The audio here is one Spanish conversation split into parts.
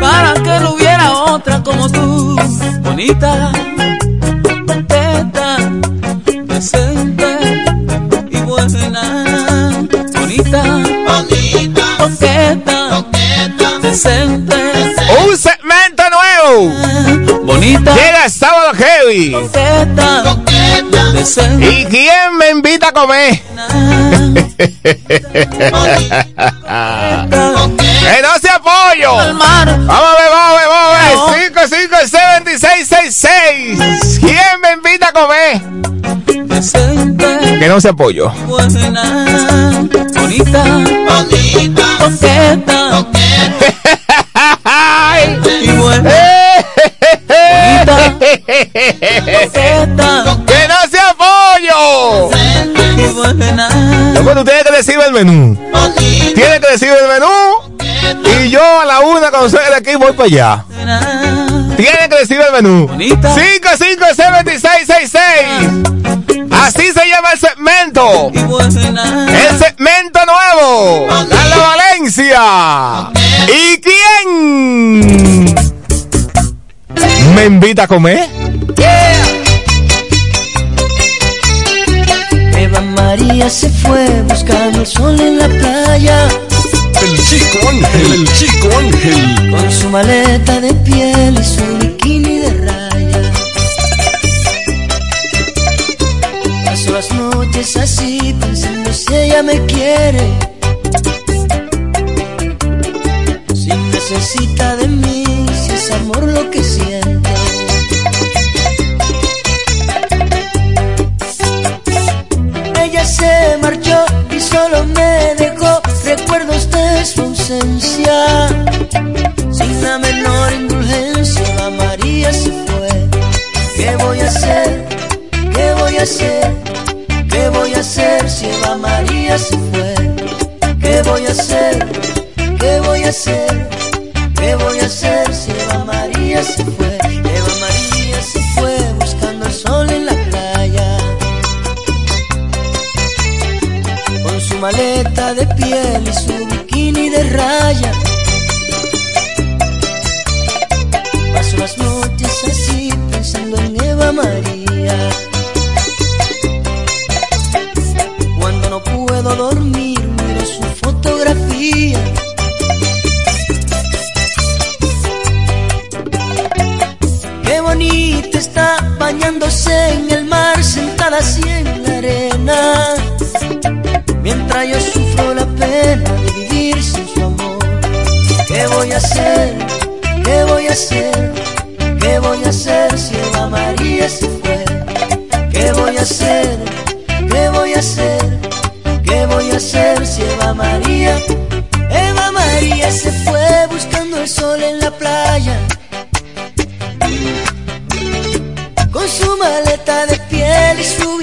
para que no hubiera otra como tú. Bonita, contenta, decente y buena. Bonita, bonita, coqueta, decente. Un segmento nuevo. Bonita. Llega el sábado heavy. Coqueta, decente. ¿Y quién me invita a comer? que no se Vamos a ver, vamos a ver, vamos a ver. 557666. ¿Quién me invita a comer? Que no se apoyo. Buena, bonita, bonita, coqueta, y buena. ¡Que no se apoyo! y buena. Luego tienes que decir el menú. Tienes que decir el menú. Y yo a la una cuando salga de aquí voy para allá. Tienes que decir el menú. 557666. Así se llama el segmento. El segmento nuevo. Carla Valencia. ¿Y quién me invita a comer? Eva María se fue buscando el sol en la playa. El chico ángel, el chico ángel. Con su maleta de piel y su bikini de raya. Paso las noches así pensando si ella me quiere. Si necesita de mí, si es amor lo que siente. Ella se marchó y solo me de su ausencia. Sin la menor indulgencia, la María se fue. ¿Qué voy a hacer? ¿Qué voy a hacer? ¿Qué voy a hacer si Eva María se fue? ¿Qué voy a hacer? ¿Qué voy a hacer? ¿Qué voy a hacer si Eva María se fue? Eva María se fue buscando el sol en la playa. Con su maleta de piel y su raya. Paso las noches así pensando en Eva María. Cuando no puedo dormir, miro su fotografía. Qué bonita está bañándose en el mar, sentada así en la arena. Mientras yo sufro la pena de vivir sin ¿Qué voy a hacer? ¿Qué voy a hacer si Eva María se fue? ¿Qué voy a hacer? ¿Qué voy a hacer? ¿Qué voy a hacer si Eva María? Eva María se fue buscando el sol en la playa. Con su maleta de piel y su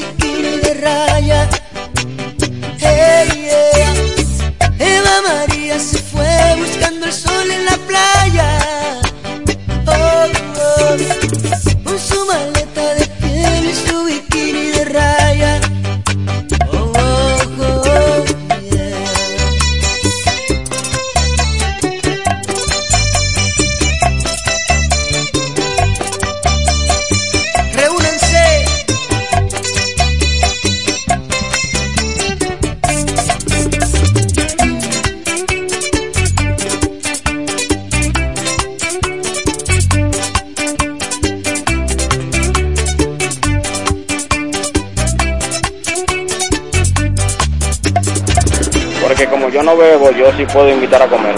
Bebo, yo sí puedo invitar a comer.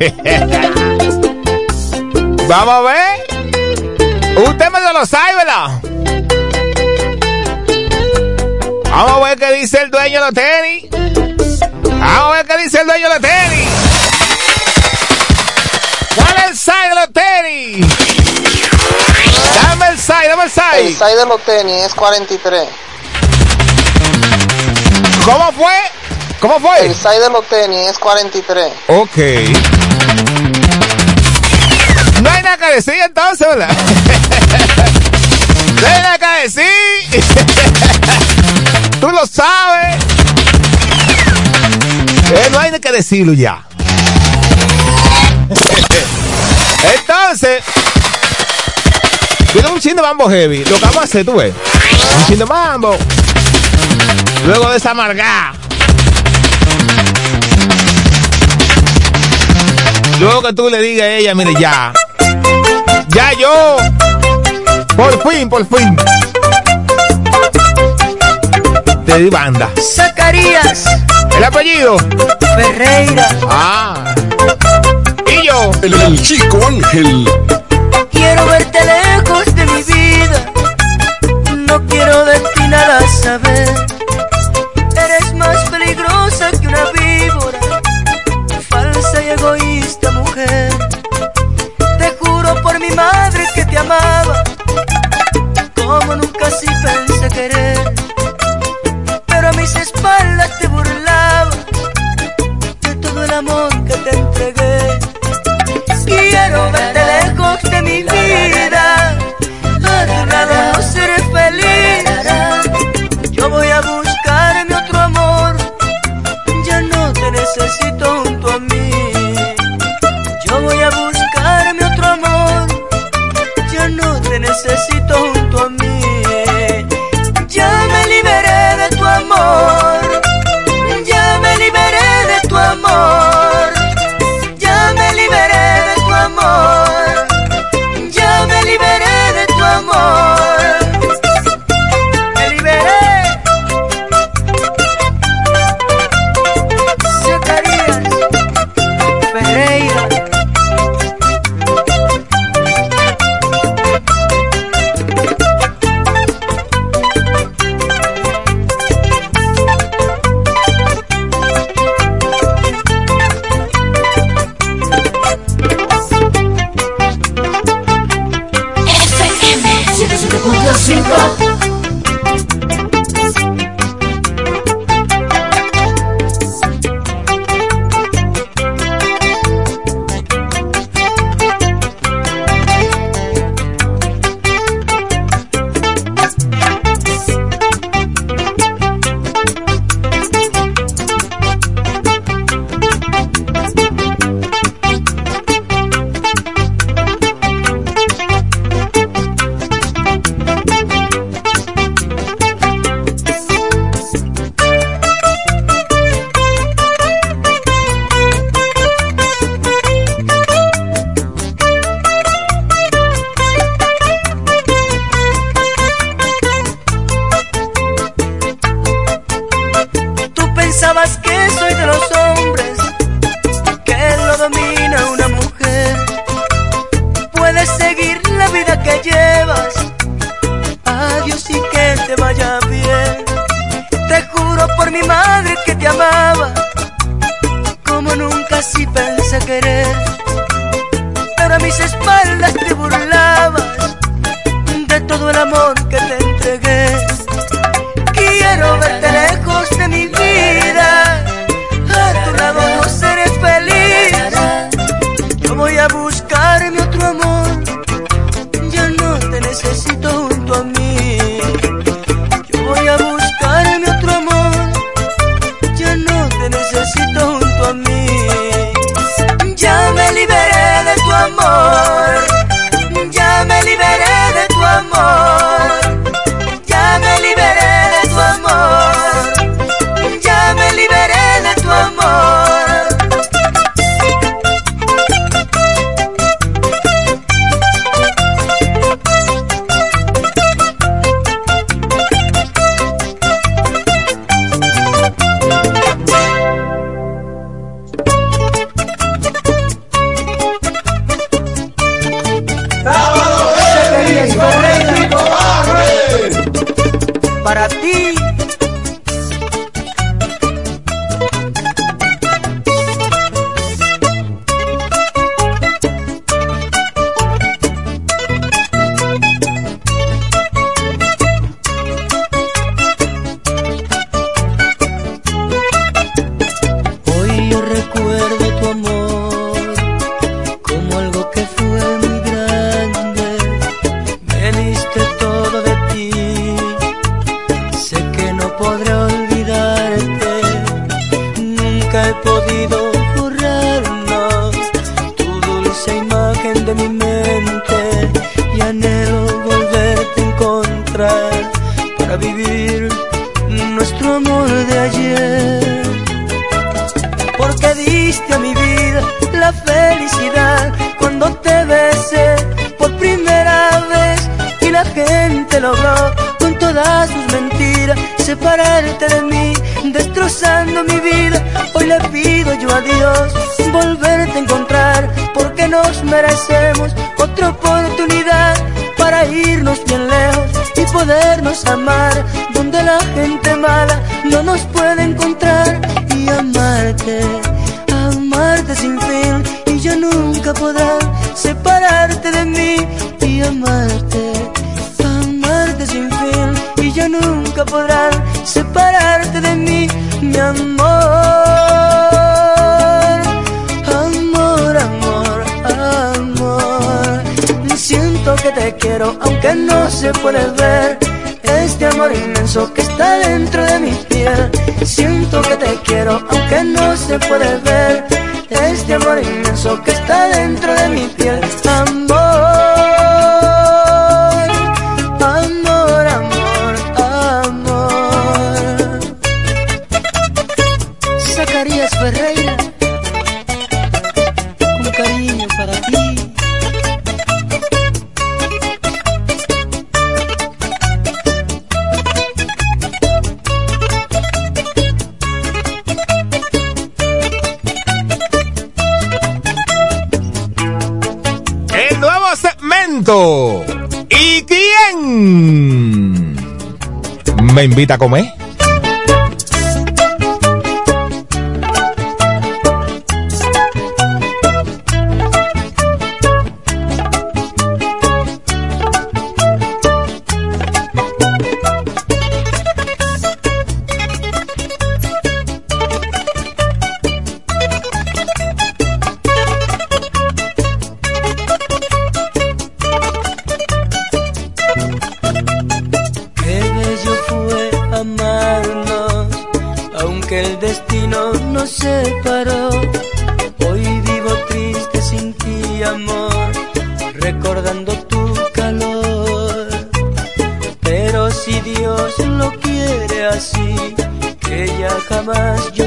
Vamos a ver. Usted me lo sabe, ¿verdad? Vamos a ver qué dice el dueño de los tenis. Vamos a ver qué dice el dueño de los tenis. Dale el Sai de los tenis. Dame el Sai, dame el Sai. El Sai de los tenis es 43. ¿Cómo fue? ¿Cómo fue? El size de los tenis es 43. Ok. No hay nada que decir entonces, ¿verdad? no hay nada que decir. Tú lo sabes. Eh, no hay nada que decirlo ya. entonces, tiene un chin de mambo heavy. Lo que vamos a hacer, tú ves. Un chin de mambo. Luego de esa amargada. Luego que tú le digas a ella, mire, ya. Ya yo. Por fin, por fin. Te di banda. Zacarías. ¿El apellido? Ferreira. Ah. ¿Y yo? El, el chico Ángel. Quiero verte lejos de mi vida. No quiero de ti nada saber. Amaba. Como nunca sí pensé necesita comer. aunque el destino nos separó. Hoy vivo triste sin ti, amor, recordando tu calor. Pero si Dios lo quiere así, que ya jamás yo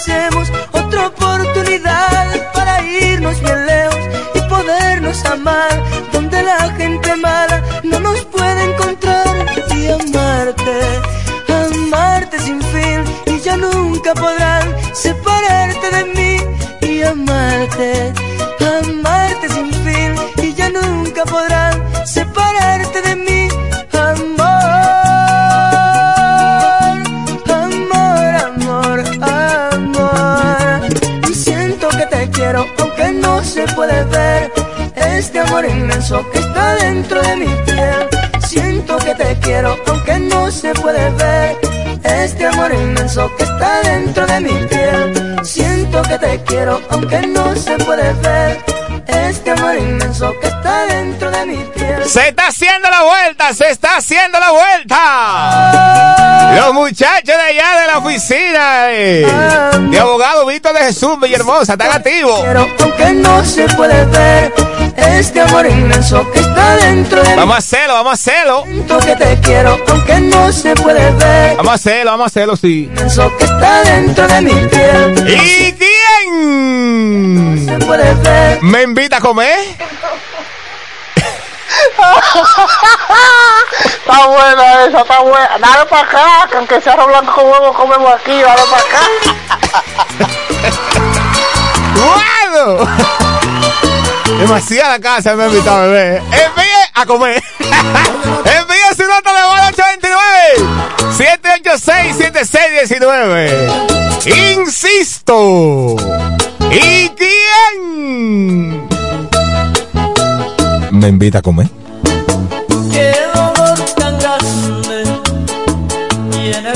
hacemos dentro de mi piel. Siento que te quiero, aunque no se puede ver. Este amor inmenso que está dentro de mi piel. Siento que te quiero, aunque no se puede ver. Este amor inmenso que está dentro de mi piel. Se está haciendo la vuelta, se está haciendo la vuelta. Oh. Los muchachos de allá de la oficina eh, de abogado Víctor de Jesús Villahermosa están activos. Quiero, aunque no se puede ver este amor inmenso que está dentro de Vamos a hacerlo, vamos a hacerlo. que te quiero, aunque no se puede ver. Vamos a hacerlo, vamos a hacerlo, sí. Inmenso que está dentro de mi piel. ¿Y quién Se puede ver. me invita a comer? Está buena esa, está buena. Dale para acá, que aunque sea arroz blanco con huevo, comemos aquí. Dale para acá. ¡Bueno! Demasiada casa me ha invitado a beber. Envíe a comer. Envíe su nota de al 829-786-7619. Insisto. ¿Y quién? Me invita a comer. Qué dolor tan grande tiene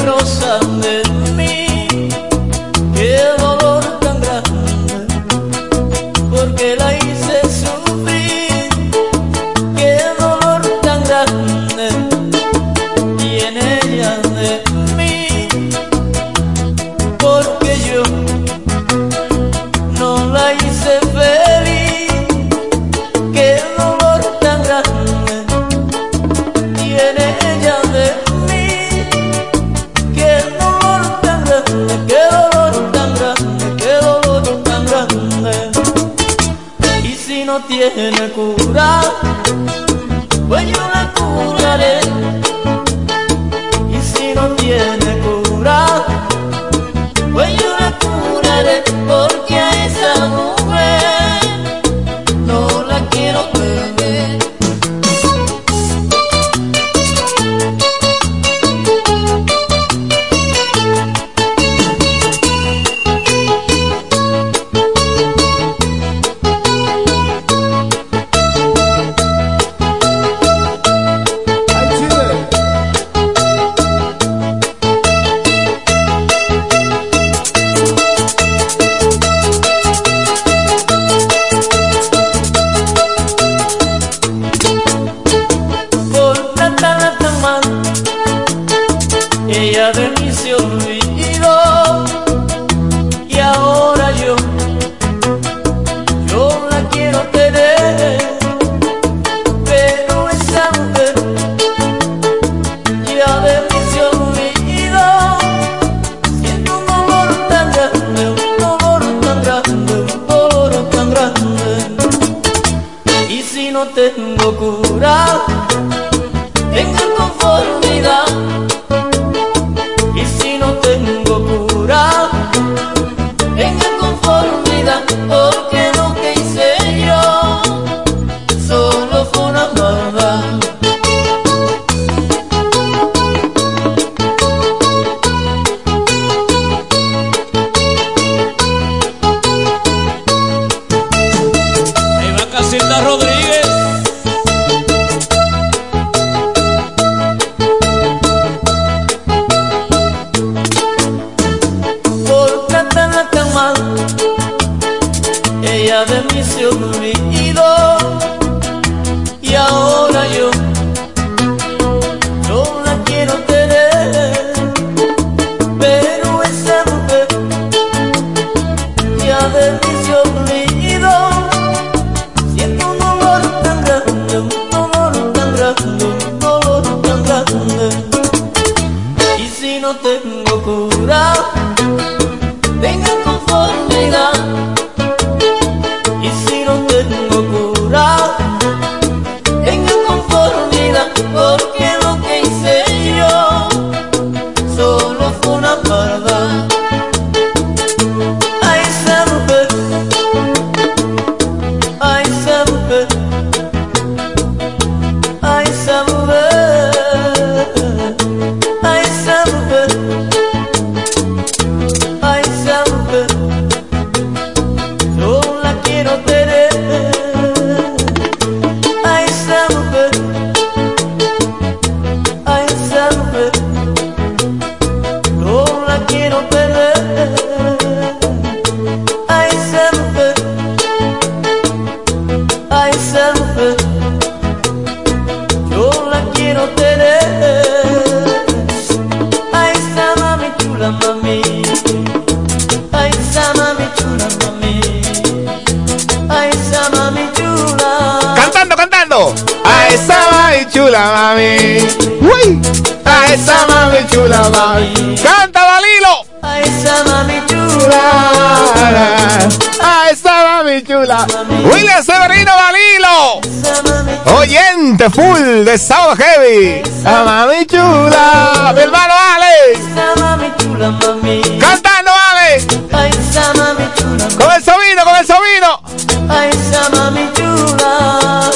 A mami chula. Mi hermano Ale. Esa mami chula, mami. Cantando Ale. A esa mami chula. Con el sobrino, con el sobrino. A esa mami chula.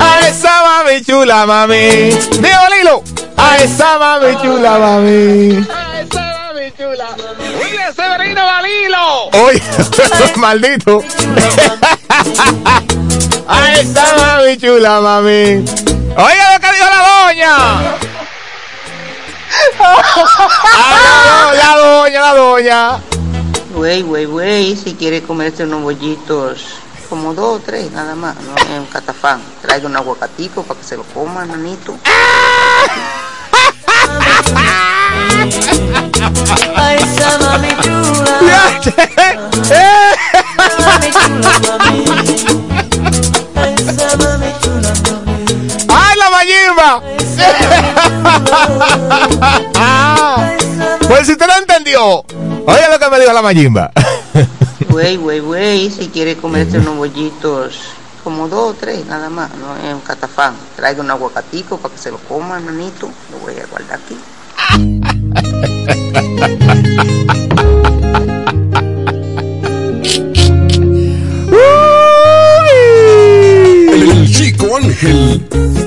A esa mami chula, mami. Digo, Lilo. A esa mami chula, mami. A esa mami chula. William Severino Dalilo. Oye, maldito. A esa mami chula, mami. Oye lo que dijo la doña. Ah, la doña, la doña. Güey, güey, güey, si quiere comerse unos bollitos, como dos o tres nada más, no es un catafán. Traiga un aguacatico para que se lo coma, nanito. A esa mami chula. Mami chula, mami. Pues si usted no entendió, oye lo que me dijo la mayimba. Güey, güey, güey, si quiere comerse unos bollitos, como dos o tres nada más, no es un catafán. Traiga un aguacatico para que se lo coma, nanito. Lo voy a guardar aquí. El chico Ángel.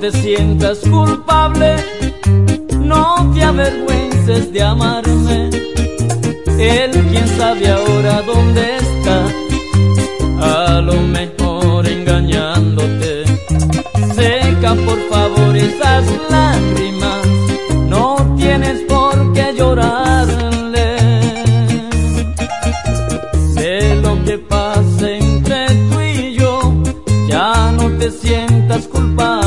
Te sientas culpable, no te avergüences de amarme. Él quien sabe ahora dónde está, a lo mejor engañándote. Seca por favor esas lágrimas, no tienes por qué llorarle. De lo que pase entre tú y yo, ya no te sientas culpable,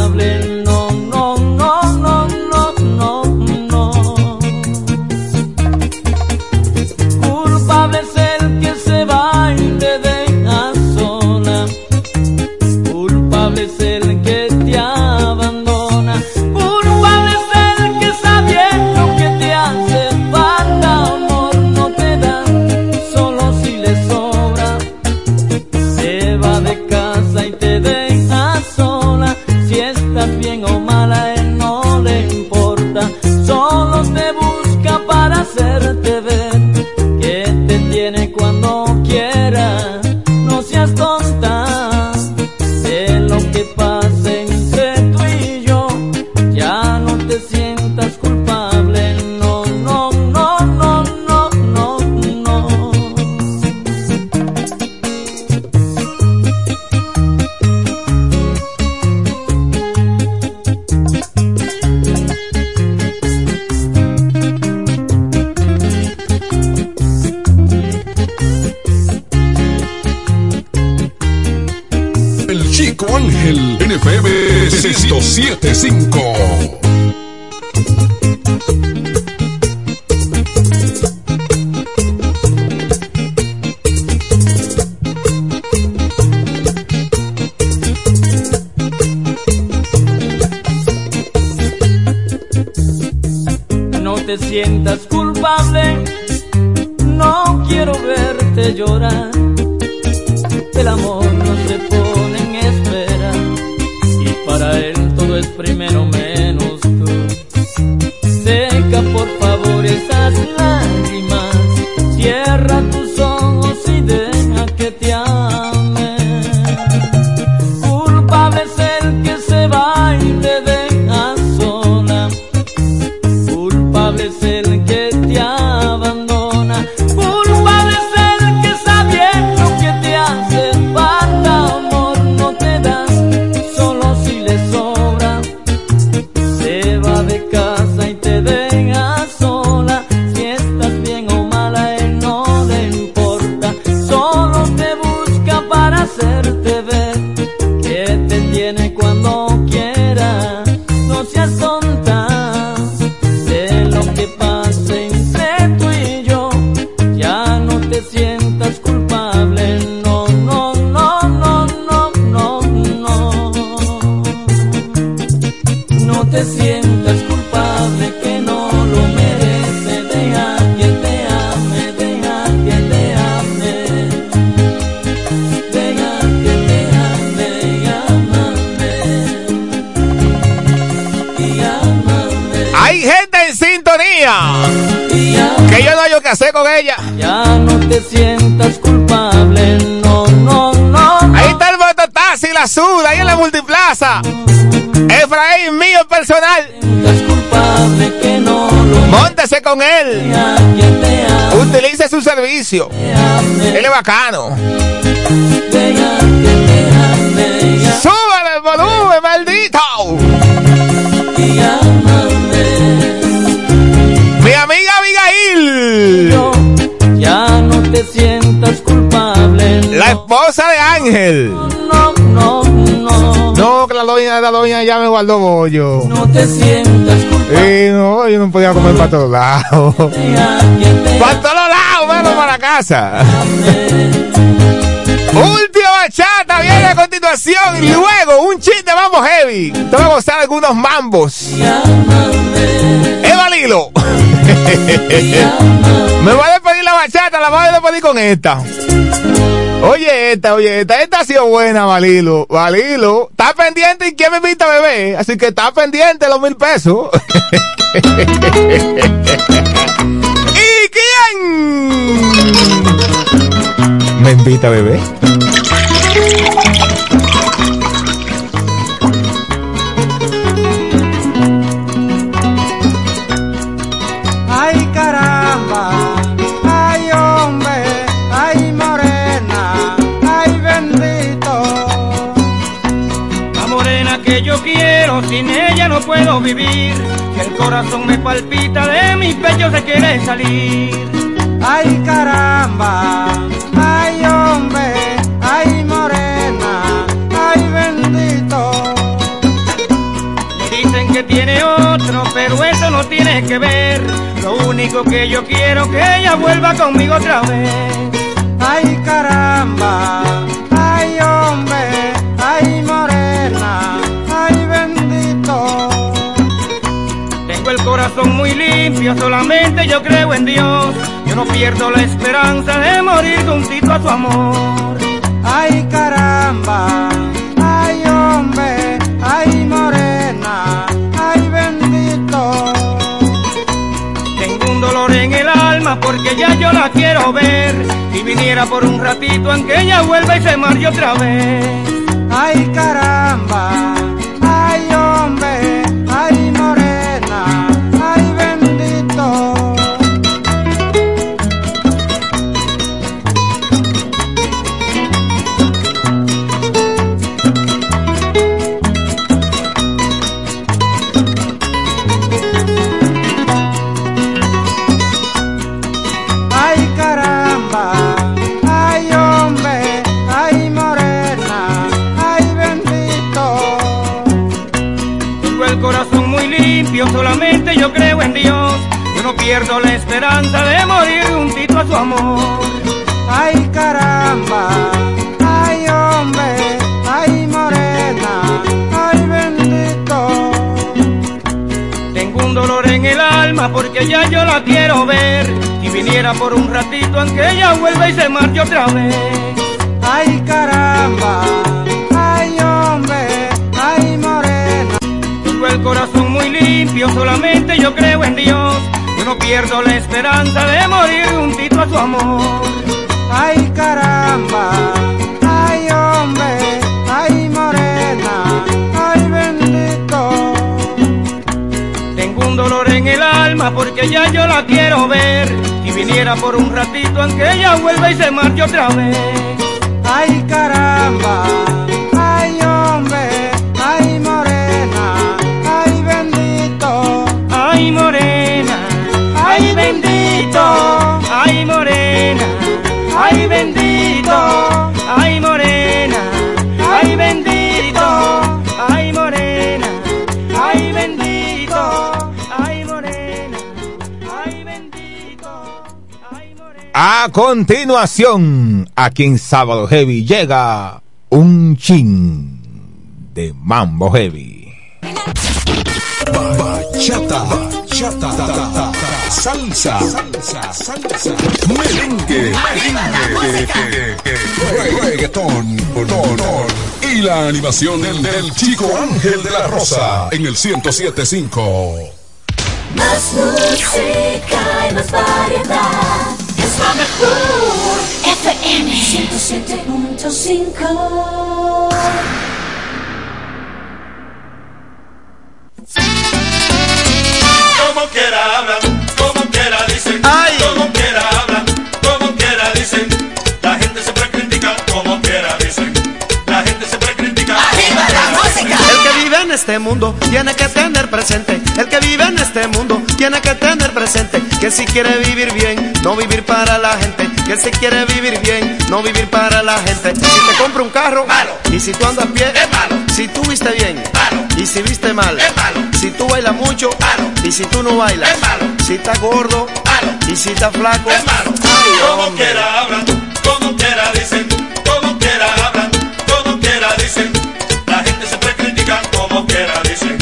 Efraín mío personal. Que no Móntese con él. Utilice su servicio. Él es bacano. Súbale el volumen, maldito. Mi amiga Abigail. Ya no te sientas culpable, La esposa de Ángel. no, que la doña, la doña ya me guardó bollo. No te sientas culpable, Y no, yo no podía comer para todos lados. Para todos lados, menos para la casa. Última bachata viene a continuación y luego un chiste vamos heavy. Te voy a gozar algunos mambos. Eva Lilo. Me voy a despedir la bachata, la voy a despedir con esta. Oye esta, oye esta, esta ha sido buena, Valilo. Valilo, está pendiente y quién me invita a beber. Así que está pendiente los mil pesos. ¿Y quién? ¿Me invita a beber? Sin ella no puedo vivir. Que el corazón me palpita, de mi pecho se quiere salir. Ay caramba, ay hombre, ay morena, ay bendito. Dicen que tiene otro, pero eso no tiene que ver. Lo único que yo quiero que ella vuelva conmigo otra vez. Ay caramba, ay hombre, ay morena, ay bendito. Tengo el corazón muy limpio, solamente yo creo en Dios. Yo no pierdo la esperanza de morir juntito a su amor. Ay caramba, ay hombre, ay morena, ay bendito. Tengo un dolor en el alma porque ya yo la quiero ver. Si viniera por un ratito en que ella vuelva y se marche otra vez. Ay caramba, pierdo la esperanza de morir juntito a su amor. Ay caramba, ay hombre, ay morena, ay bendito. Tengo un dolor en el alma porque ya yo la quiero ver. Si viniera por un ratito en que ella vuelva y se marche otra vez. Ay caramba, ay hombre, ay morena. Tengo el corazón muy limpio, solamente yo creo en Dios. No pierdo la esperanza de morir juntito a su amor. Ay caramba, ay hombre, ay morena, ay bendito. Tengo un dolor en el alma porque ya yo la quiero ver. Si viniera por un ratito en que ella vuelva y se marche otra vez. Ay caramba, bendito, ay morena, ay bendito, ay morena, ay bendito, ay morena, ay bendito, ay morena, ay bendito, ay morena. A continuación, aquí en Sábado Heavy llega un chin de Mambo Heavy. Bachata, bachata, salsa, salsa, salsa, merengue, merengue, reggaetón, reggaetón, y la animación del, del chico Ángel de la Rosa en el 1075. Más música y más variedad. Es la mejor. FM 107.5. Como quiera hablan, dicen, como quiera hablan, como quiera dicen. La gente siempre critica, como quiera dicen. La gente siempre critica. ¡Arriba la música! El que vive en este mundo tiene que tener presente. El que vive en este mundo tiene que tener presente que si quiere vivir bien, no vivir para la gente. Que si quiere vivir bien, no vivir para la gente. Si te compra un carro, malo. Y si tú andas a pie, es malo. Si tú viste bien, malo. Y si viste mal, es malo. Si tú bailas mucho, malo. Y si tú no bailas, es malo. Si estás gordo, malo. Y si estás flaco, es malo. Como quiera hablan, como quiera dicen, como quiera hablan, como quiera dicen. La gente siempre critica, como quiera dicen.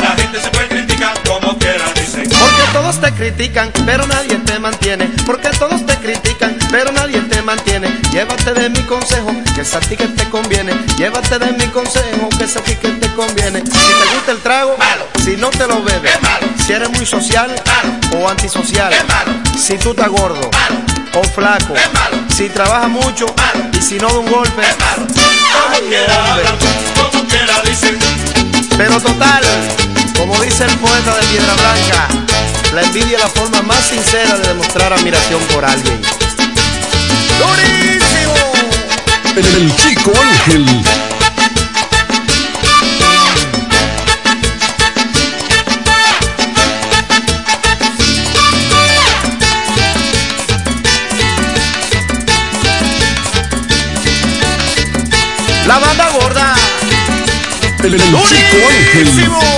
La gente siempre critica, como quiera dicen. Porque todos te critican, pero nadie te mantiene. Porque todos te critican, pero nadie te mantiene. Llévate de mi consejo, que es a ti que te conviene. Llévate de mi consejo, que es a ti que te conviene. Si te gusta el trago, malo. Si no te lo bebes, malo. Si eres muy social, malo. O antisocial, malo. Si tú estás gordo, malo. O flaco, malo. Si trabajas mucho, malo. Y si no de un golpe, malo. Como quiera hablan, como quiera dicen. Pero total, como dice el poeta de Piedra Blanca, la envidia es la forma más sincera de demostrar admiración por alguien. ¡Durísimo! El chico Ángel. La banda gorda. El, chico Ángel.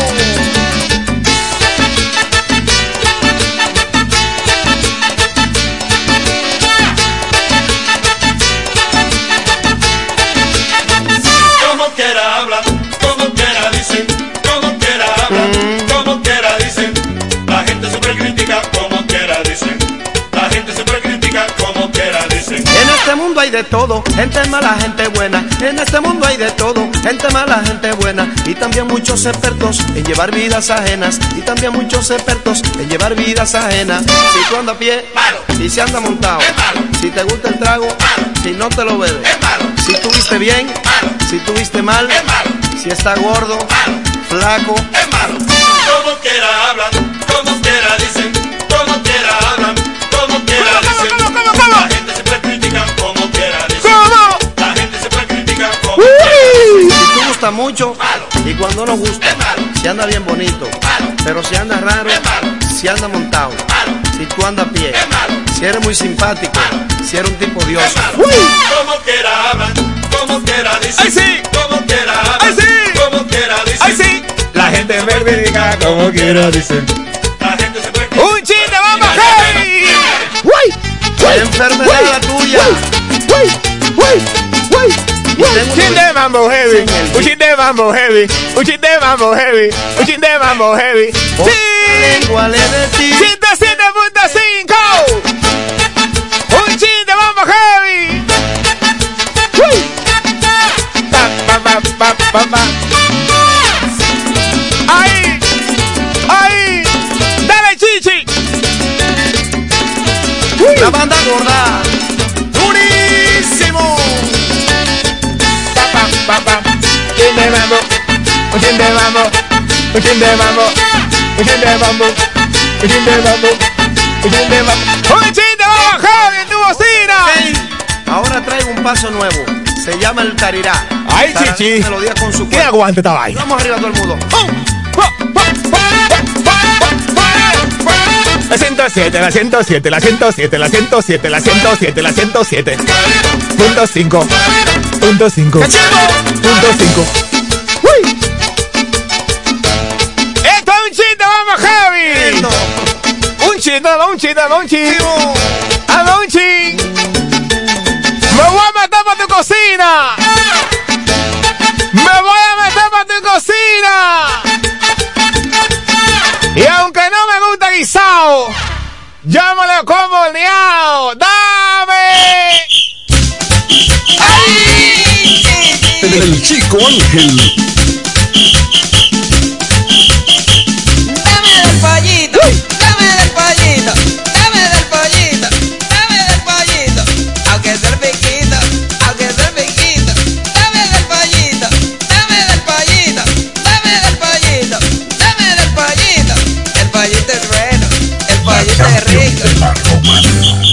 Mundo hay de todo, gente mala, gente buena. En este mundo hay de todo, gente mala, gente buena. Y también muchos expertos en llevar vidas ajenas. Y también muchos expertos en llevar vidas ajenas. Si tú andas a pie, malo. Si se anda montado, malo. Si te gusta el trago, malo. Si no te lo bebes, malo. Si tuviste bien, malo. Si tuviste mal, malo. Si está gordo, malo. Flaco, es malo. Como quiera hablan, como quiera dicen, gusta mucho, y cuando no gusta, si anda bien bonito, pero si anda raro, si anda montado, si tú andas a pie, si eres muy simpático, si eres un tipo dioso. Como quiera hablan, como quiera dicen. ¡Ay, sí! Como quiera hablan, ¡Ay, sí! como quiera dicen. ¡Ay, sí! La gente me critica como quiera, dicen. La gente siempre ¡Un chiste, vamos, heavy! ¡Qué enfermedad tuya! Un chin de mambo heavy, un chin de mambo heavy, un chin de mambo heavy, un chin de mambo heavy. ¡Sí! ¿Cuál es de ti? 107.5 Un chin de mambo heavy. Pa, pa, pa, pa, pa, pa. ¡Ahí! ¡Ahí! ¡Dale, chichi! La banda gorda. Mambo, de mambo, de mambo, de mambo, de mambo. ¡Un chin de mambo heavy en tu bocina! Ahora traigo un paso nuevo. Se llama el tarirá. ¡Ay, chichi! Melodía con su ¿Qué aguante esta vaina? Vamos arriba todo el mundo. La 107, la 107, la 107, la 107, la 107, la 107. Punto 5. Punto 5. Punto 5. Chiste. Anda un chiste. Me voy a meter para tu cocina. Me voy a meter para tu cocina. Y aunque no me gusta guisado, yo me lo como liado. ¡Dame! El chico Ángel. dame del pollito, dame del pollito, aunque sea el piquito, aunque sea el piquito, dame del pollito, dame del pollito, dame del pollito, dame del pollito, el pollito es bueno, el pollito es rico.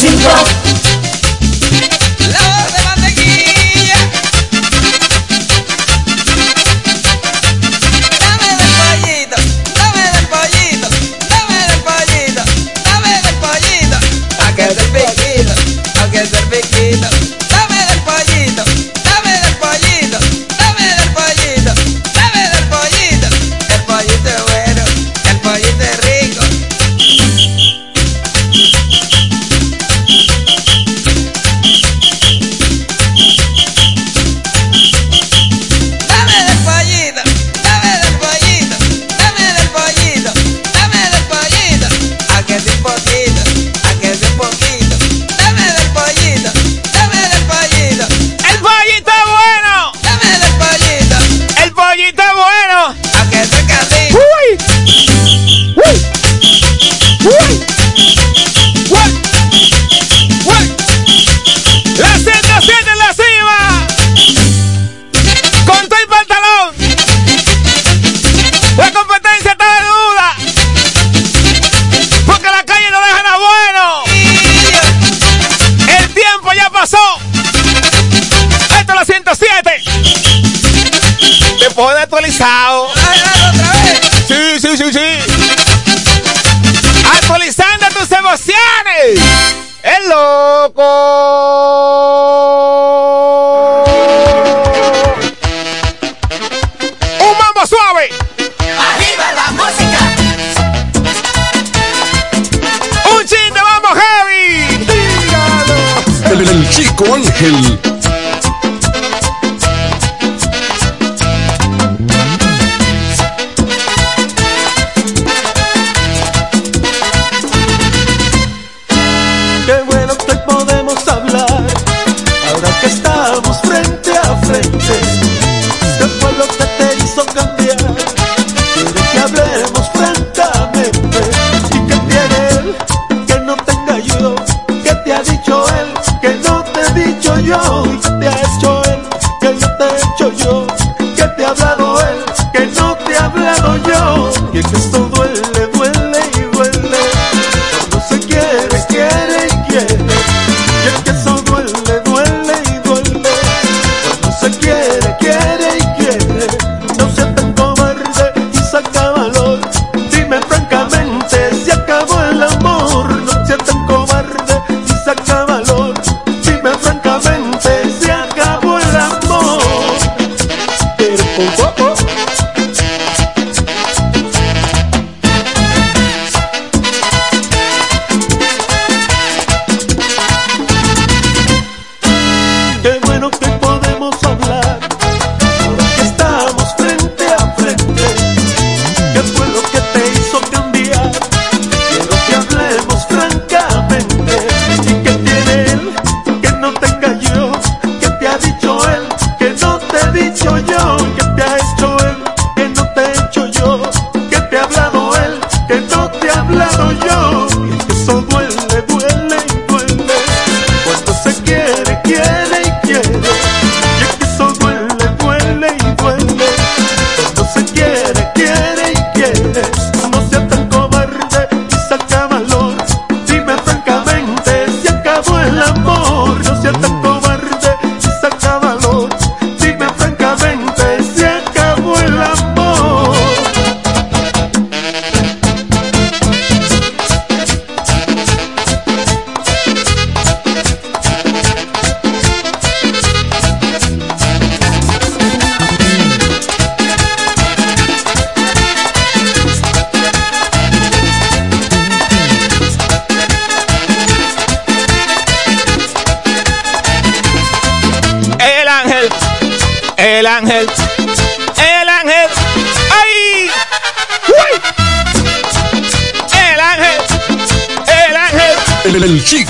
Washington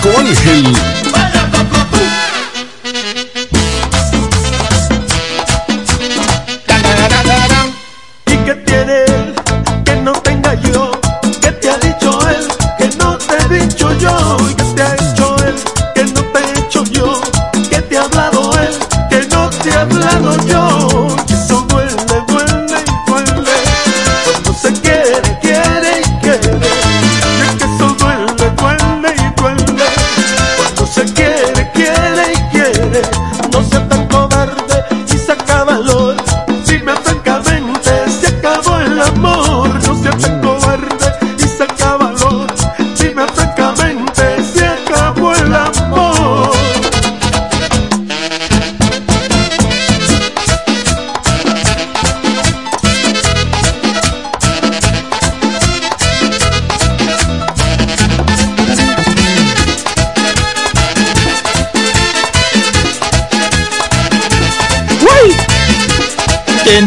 El,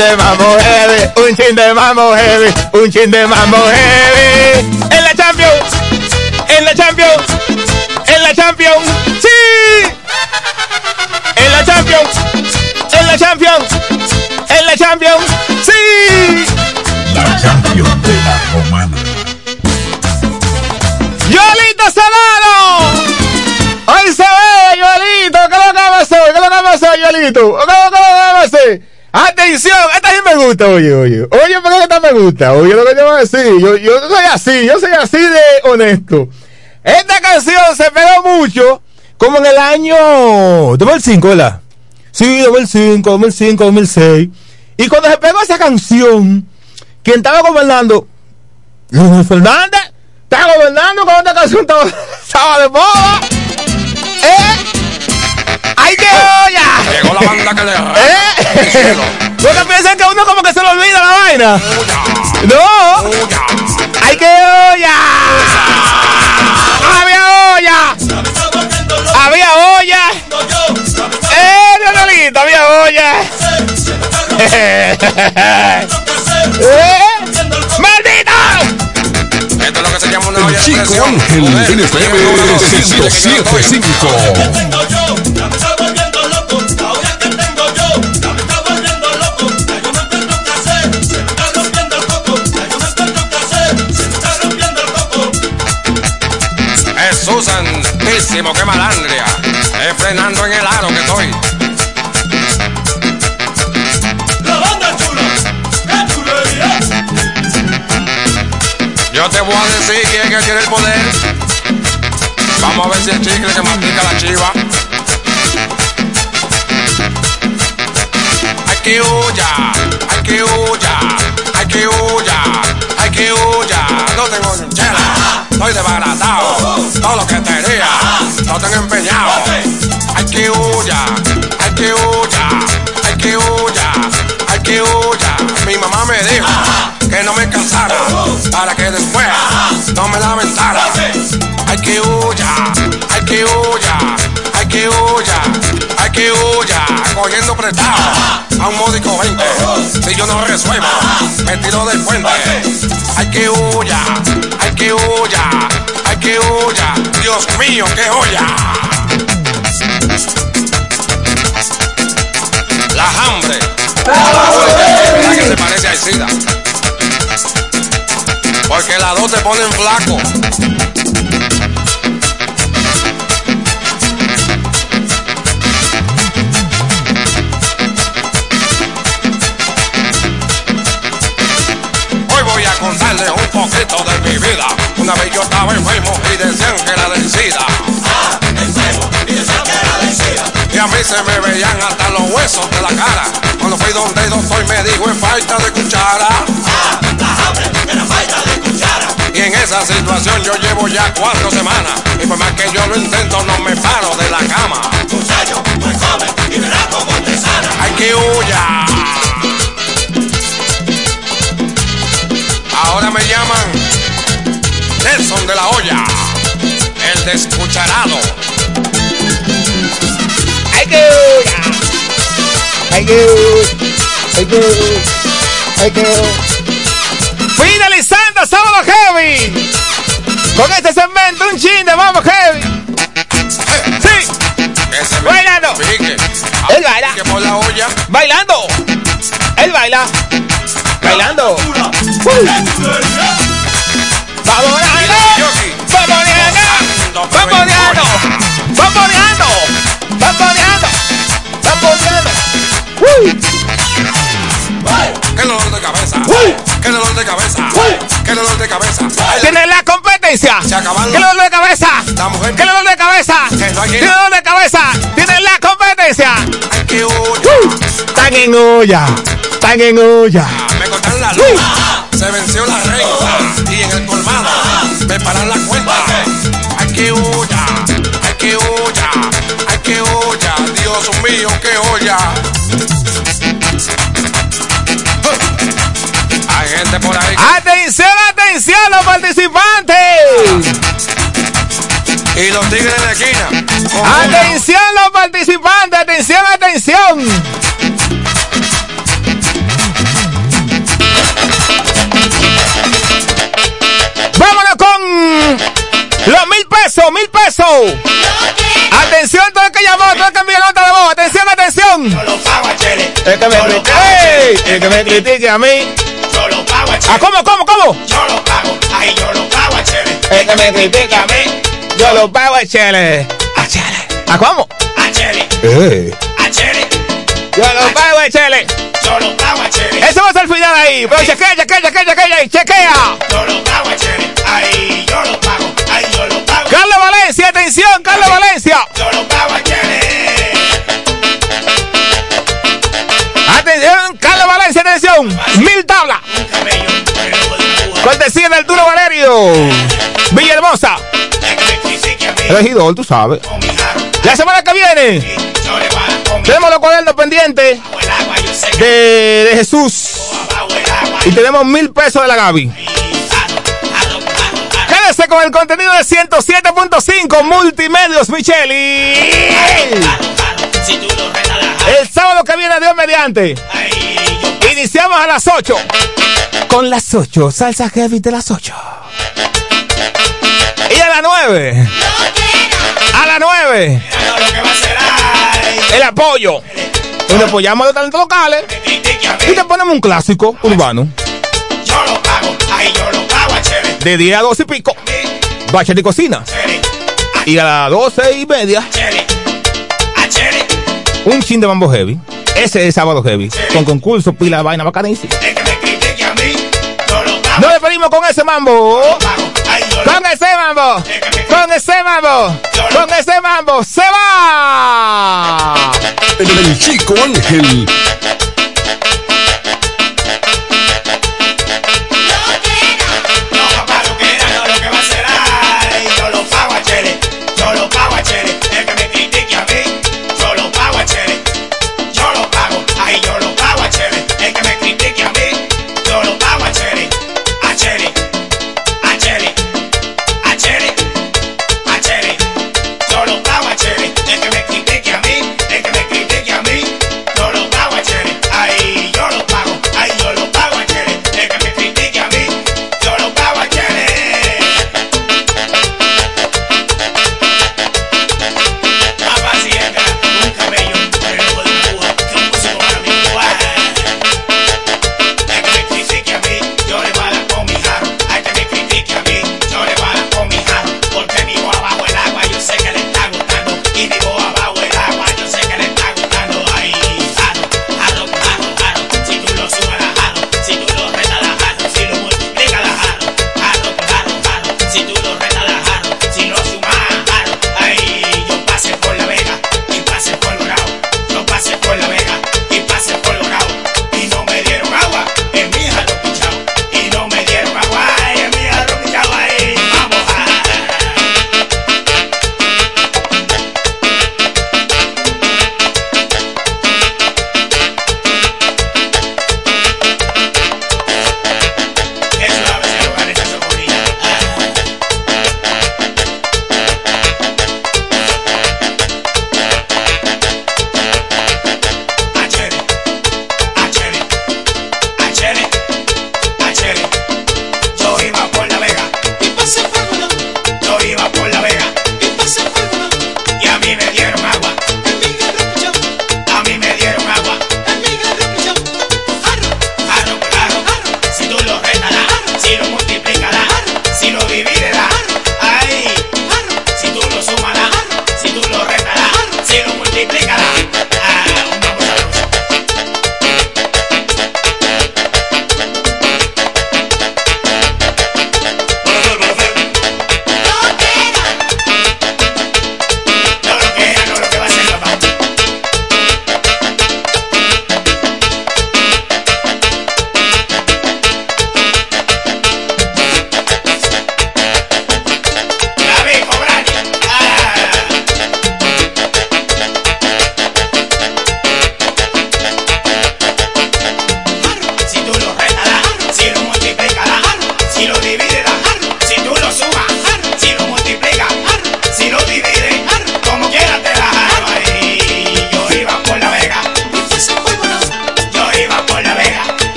de mambo heavy, un chin de mambo heavy, un chin de mambo heavy. En la Champions, en la Champions, en la Champions, sí. En la Champions, en la Champions, en la Champions, sí. La Champions de la Romana. ¡Yolito Salado! ¡Hoy se ve, Yolito! ¿Qué lo que pasó? ¿Qué lo que pasó, Yolito? ¿Qué lo que pasó? Atención, esta sí me gusta, oye, oye. Oye, ¿por qué esta me gusta? Oye, lo que yo voy a decir. Yo, yo soy así, yo soy así de honesto. Esta canción se pegó mucho, como en el año 2005, ¿verdad? Sí, 2005, 2005, 2006. Y cuando se pegó esa canción, quien estaba gobernando, Leonel Fernández, estaba gobernando con esta canción, estaba, estaba de moda. ¿Eh? ¡Ay, qué olla! Llegó la banda que le ¿Eh? Porque piensan que uno como que se le olvida la vaina. ¡No! ¡Ay, qué olla! ¡Había olla! ¡Había olla! ¡Eh, Leonelito! ¡Había olla! ¡Eh! El chico Ángel en FM 1075. Santísimo, qué malandria. Es frenando en el aro que estoy. Yo te voy a decir quién es que tiene el poder. Vamos a ver si el chicle que mastica la chiva. Hay que huya, hay que huya, hay que huya, hay que huya. No tengo ni chela, estoy desbaratado. Todo lo que tenía, lo tengo empeñado. Hay que huya, hay que huya, hay que huya, hay que huya. Mi mamá me dijo que no me cansara para que después no me lamentara. Hay que huya, hay que huya, hay que huya, hay que huya, cogiendo prestado a un módico 20. Si yo no resuelvo, me tiro del puente. Hay que huya, que huya, hay que huya. Dios mío, qué olla. La hambre. La que se parece al SIDA. Porque las dos te ponen flaco. Una vez yo estaba enfermo y decían que era del. Y a mí se me veían hasta los huesos de la cara. Cuando fui donde el doctor me dijo es falta de cuchara. Y en esa situación yo llevo ya cuatro semanas. Y por más que yo lo intento, no me paro de la cama. Muchacho, pues come y verás cómo te sana. Hay que huya. Ahora me llaman Nelson de la Hoya, el descucharado. ¡Ay, qué olla! ¡Ay, qué olla! ¡Ay, qué olla! ¡Ay, qué olla! Finalizando Sábado Heavy. Con este segmento, un chin de Vamos Heavy. Sí. Bailando. Él baila. por la olla. Bailando. Él baila. Bailando. Vamos, ¡Qué dolor de cabeza! ¡Qué dolor de cabeza! ¡Qué dolor de cabeza! Tiene la competencia. acabaron. ¿Qué dolor de cabeza? La mujer. ¿Qué dolor de cabeza? ¿Qué dolor de cabeza? Tiene la competencia. ¡Ay, qué olla! Están en olla. Están en olla. Me cortaron la luz. Se venció la renta. Y en el colmado me paran la cuenta. ¡Ay, qué olla! ¡Ay, qué olla! ¡Ay, qué olla! Dios mío, qué olla. ¡Atención, atención, los participantes! Y los tigres en la esquina. ¡Atención, los participantes! ¡Atención, atención! ¡Vámonos con los mil pesos, mil pesos! ¡Atención, todo el que llamó, todo el que envió! Atención. Yo lo pago a Chele. El que me critique, ¡Ey! el que me critique a mí. Yo lo pago a ¿Ah, Chele. cómo, cómo, cómo? Yo lo pago. Ay, yo lo pago a Chele. El que me critique a mí. Yo lo pago a Chele. A Chele. ¿A cómo? A Chele. Eh. A Chele. Yo lo pago a Chele. Yo lo pago a Chele. Eso va a ser el final ahí. Pero chequea, chequea, chequea, chequea, chequea. Yo lo pago a Chele. Ay, yo lo pago. Cortesía del Arturo Valerio. Villahermosa. Regidor, tú sabes. La semana que viene tenemos los cuadernos pendientes de, de Jesús. Y tenemos mil pesos de la Gaby. Quédese con el contenido de 107.5 Multimedios Micheli. El sábado que viene, Dios mediante. Iniciamos a las 8. Con las 8, salsa heavy de las 8. Y a las 9. A las 9. El apoyo. Donde apoyamos a los talentos locales. Y te ponemos un clásico urbano. Yo lo pago. Ay, yo lo pago a. De 10 a 12 y pico. Bachata y cocina. Y a las 12 y media. Un chin de mambo heavy. Ese es sábado heavy. Con concurso, pila vaina bacanísima. Pago. Nos despedimos con ese mambo. Con ese mambo. Con ese mambo. Con ese mambo. Se va. El chico Ángel.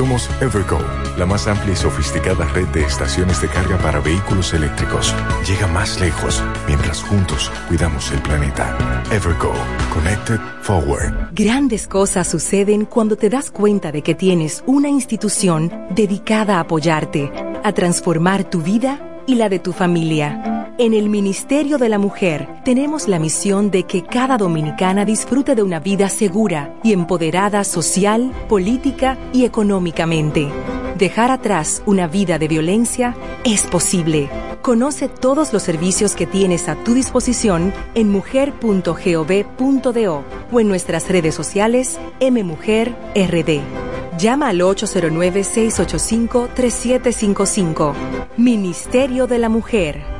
Somos Evergo, la más amplia y sofisticada red de estaciones de carga para vehículos eléctricos. Llega más lejos mientras juntos cuidamos el planeta. Evergo, Connected Forward. Grandes cosas suceden cuando te das cuenta de que tienes una institución dedicada a apoyarte, a transformar tu vida y la de tu familia. En el Ministerio de la Mujer tenemos la misión de que cada dominicana disfrute de una vida segura y empoderada social, política y económicamente. Dejar atrás una vida de violencia es posible. Conoce todos los servicios que tienes a tu disposición en mujer.gov.do o en nuestras redes sociales mmujerrd. Llama al 809-685-3755. Ministerio de la Mujer.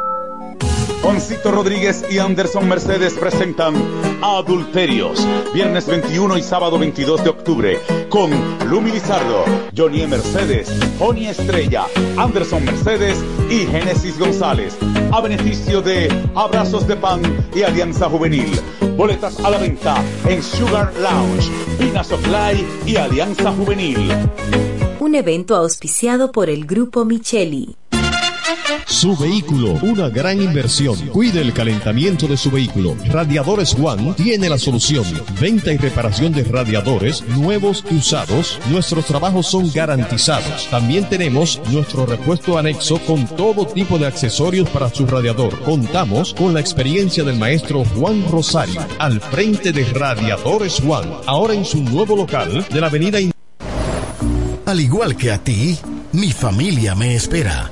Juancito Rodríguez y Anderson Mercedes presentan Adulterios, viernes 21 y sábado 22 de octubre, con Lumi Lizardo, Johnny Mercedes, Joni Estrella, Anderson Mercedes y Génesis González, a beneficio de Abrazos de Pan y Alianza Juvenil. Boletas a la venta en Sugar Lounge, Pina Supply y Alianza Juvenil. Un evento auspiciado por el Grupo Micheli. Su vehículo, una gran inversión. Cuide el calentamiento de su vehículo. Radiadores One tiene la solución. Venta y reparación de radiadores nuevos y usados. Nuestros trabajos son garantizados. También tenemos nuestro repuesto anexo con todo tipo de accesorios para su radiador. Contamos con la experiencia del maestro Juan Rosario al frente de Radiadores One, ahora en su nuevo local de la avenida. Al igual que a ti, mi familia me espera.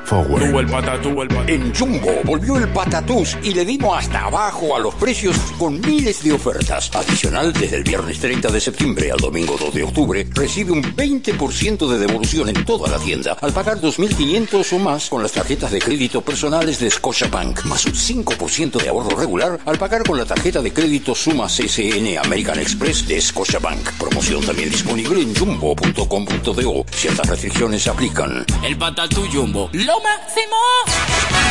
Forward. En Jumbo volvió el patatús y le dimos hasta abajo a los precios con miles de ofertas. Adicional, desde el viernes 30 de septiembre al domingo 2 de octubre, recibe un 20% de devolución en toda la tienda al pagar 2.500 o más con las tarjetas de crédito personales de Scotiabank, más un 5% de ahorro regular al pagar con la tarjeta de crédito Suma CCN American Express de Scotiabank. Promoción también disponible en jumbo.com.do. Ciertas restricciones aplican. El patatú Jumbo, lo máximo.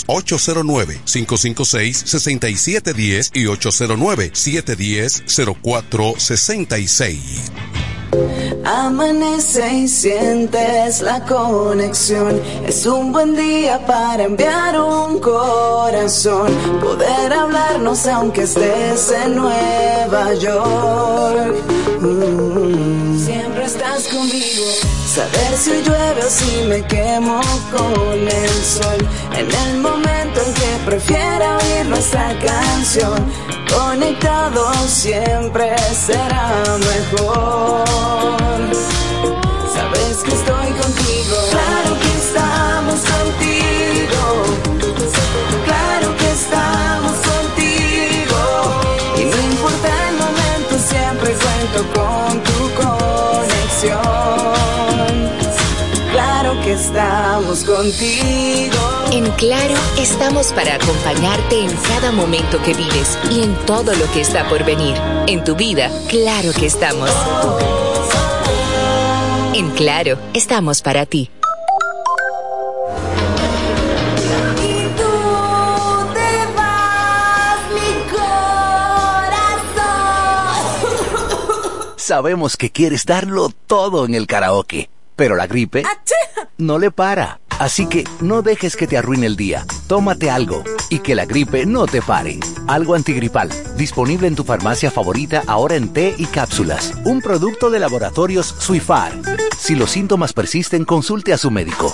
809-556-6710 y 809-710-0466. Amanece y sientes la conexión. Es un buen día para enviar un corazón. Poder hablarnos aunque estés en Nueva York. Mm. Siempre estás conmigo. Saber si llueve o si me quemo con el sol. En el momento en que prefiera oír nuestra canción. Conectado siempre será mejor. Sabes que estoy contigo. Claro estamos contigo. En Claro, estamos para acompañarte en cada momento que vives y en todo lo que está por venir. En tu vida, claro que estamos. En Claro, estamos para ti. Sabemos que quieres darlo todo en el karaoke, pero la gripe no le para. Así que no dejes que te arruine el día. Tómate algo y que la gripe no te pare. Algo antigripal, disponible en tu farmacia favorita ahora en té y cápsulas. Un producto de laboratorios Suifar. Si los síntomas persisten, consulte a su médico.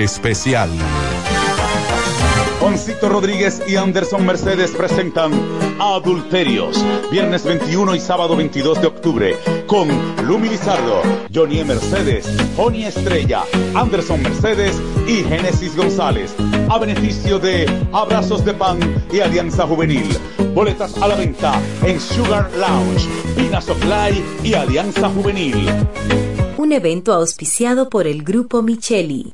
Especial. Juancito Rodríguez y Anderson Mercedes presentan Adulterios, viernes 21 y sábado 22 de octubre, con Lumi Lizardo, Johnny Mercedes, Joni Estrella, Anderson Mercedes y Génesis González, a beneficio de Abrazos de Pan y Alianza Juvenil. Boletas a la venta en Sugar Lounge, Pina Supply y Alianza Juvenil. Un evento auspiciado por el Grupo Micheli.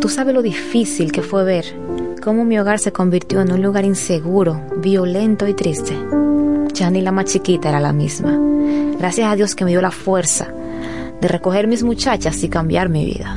Tú sabes lo difícil que fue ver cómo mi hogar se convirtió en un lugar inseguro, violento y triste. Ya ni la más chiquita era la misma. Gracias a Dios que me dio la fuerza de recoger mis muchachas y cambiar mi vida.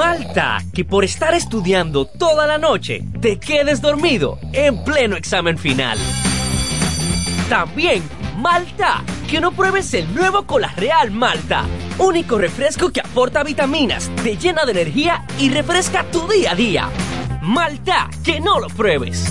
Malta, que por estar estudiando toda la noche te quedes dormido en pleno examen final. También Malta, que no pruebes el nuevo Cola Real Malta, único refresco que aporta vitaminas, te llena de energía y refresca tu día a día. Malta, que no lo pruebes.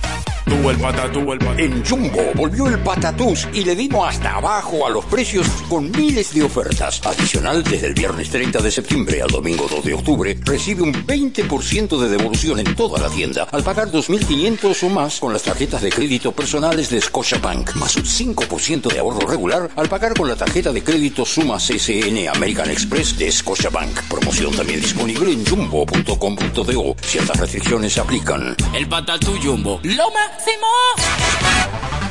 El patatú, el En Jumbo volvió el patatús y le dimos hasta abajo a los precios con miles de ofertas. Adicional, desde el viernes 30 de septiembre al domingo 2 de octubre, recibe un 20% de devolución en toda la tienda al pagar 2.500 o más con las tarjetas de crédito personales de Scotiabank, más un 5% de ahorro regular al pagar con la tarjeta de crédito Suma CCN American Express de Scotiabank. Promoción también disponible en jumbo.com.do. Ciertas restricciones se aplican. El patatú Jumbo, lo máximo.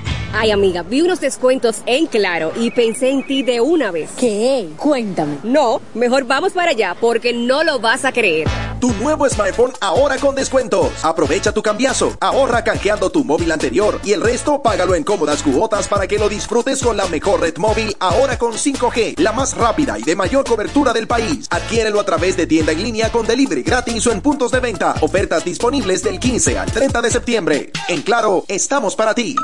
Ay, amiga, vi unos descuentos en Claro y pensé en ti de una vez. ¿Qué? Cuéntame. No, mejor vamos para allá porque no lo vas a creer. Tu nuevo smartphone ahora con descuentos. Aprovecha tu cambiazo, ahorra canjeando tu móvil anterior y el resto págalo en cómodas cuotas para que lo disfrutes con la mejor red móvil ahora con 5G, la más rápida y de mayor cobertura del país. Adquiérelo a través de tienda en línea con delivery gratis o en puntos de venta. Ofertas disponibles del 15 al 30 de septiembre. En Claro, estamos para ti.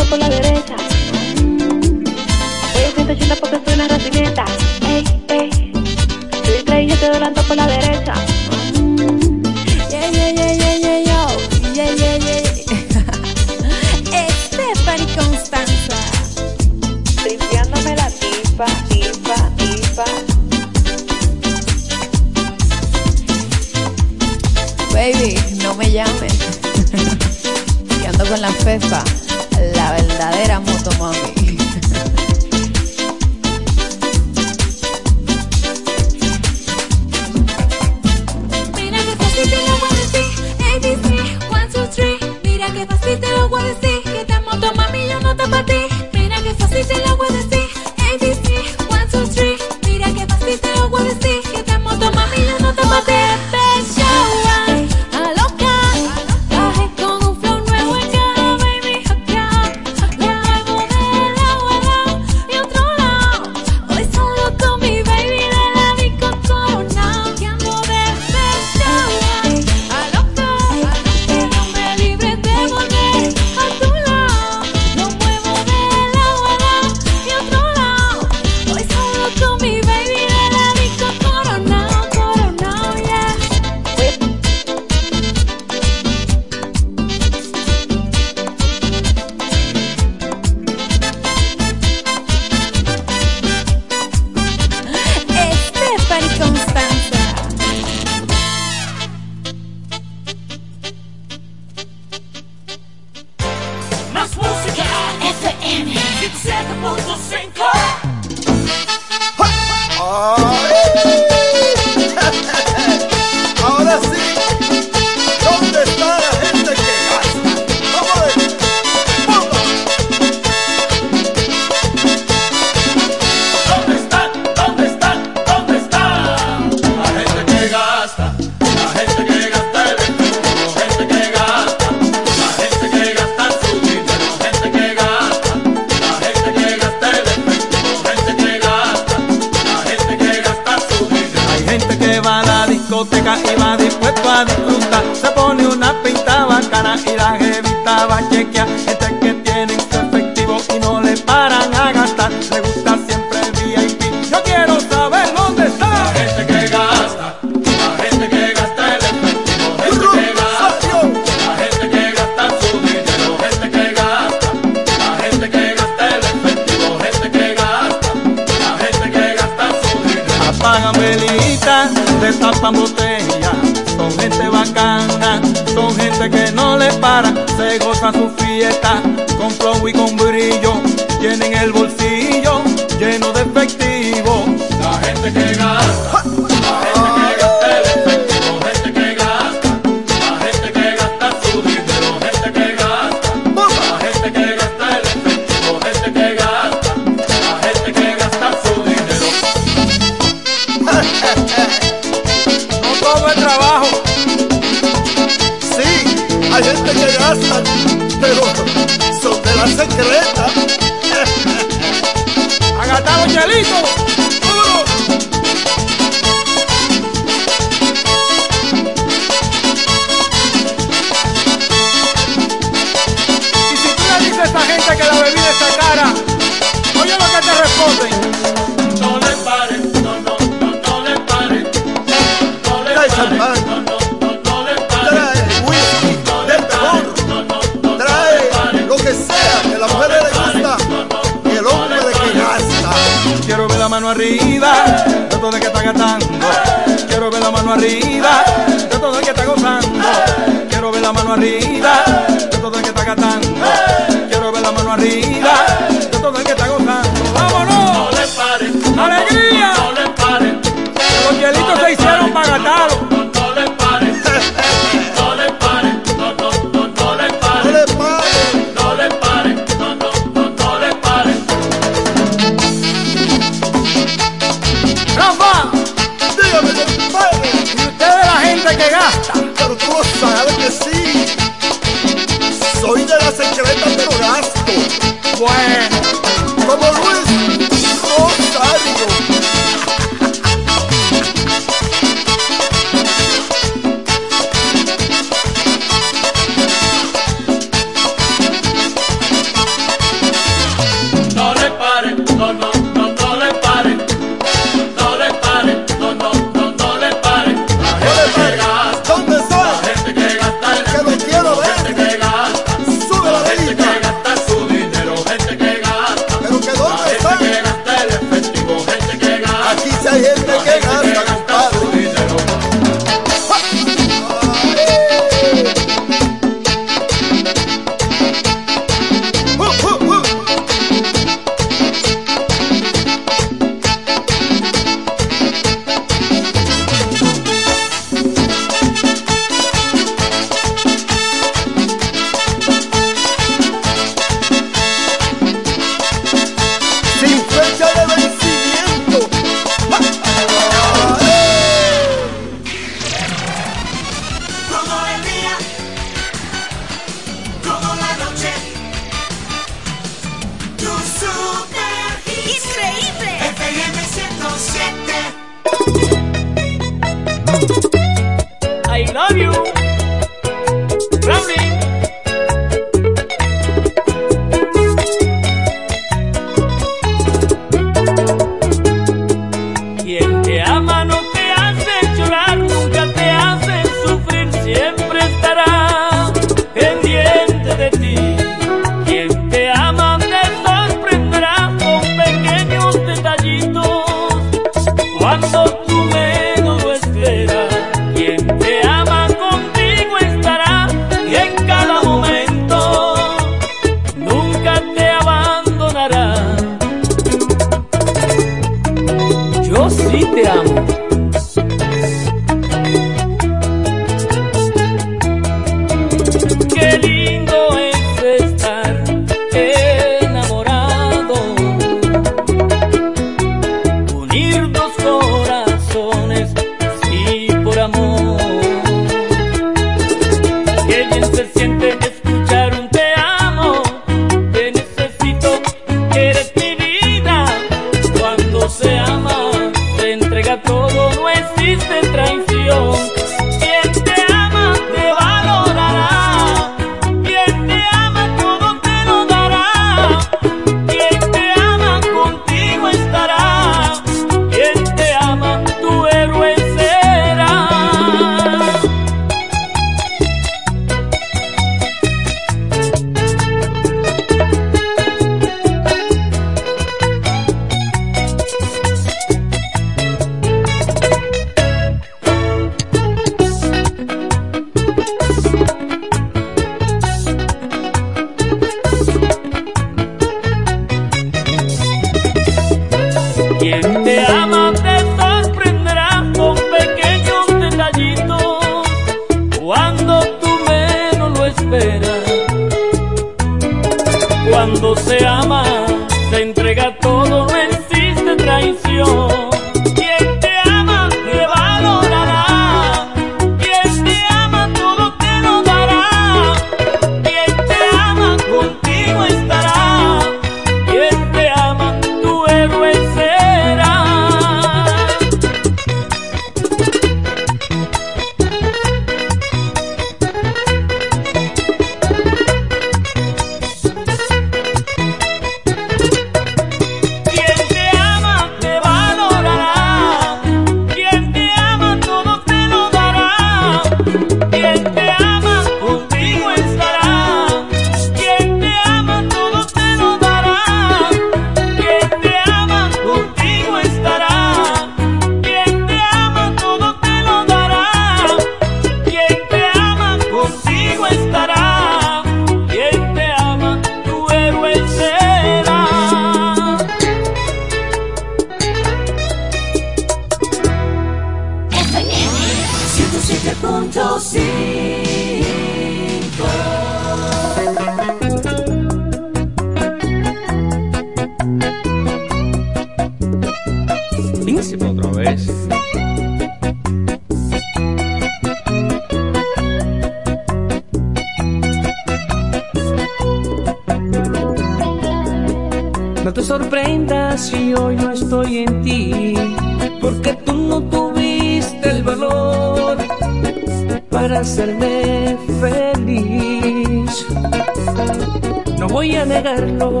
Negarlo,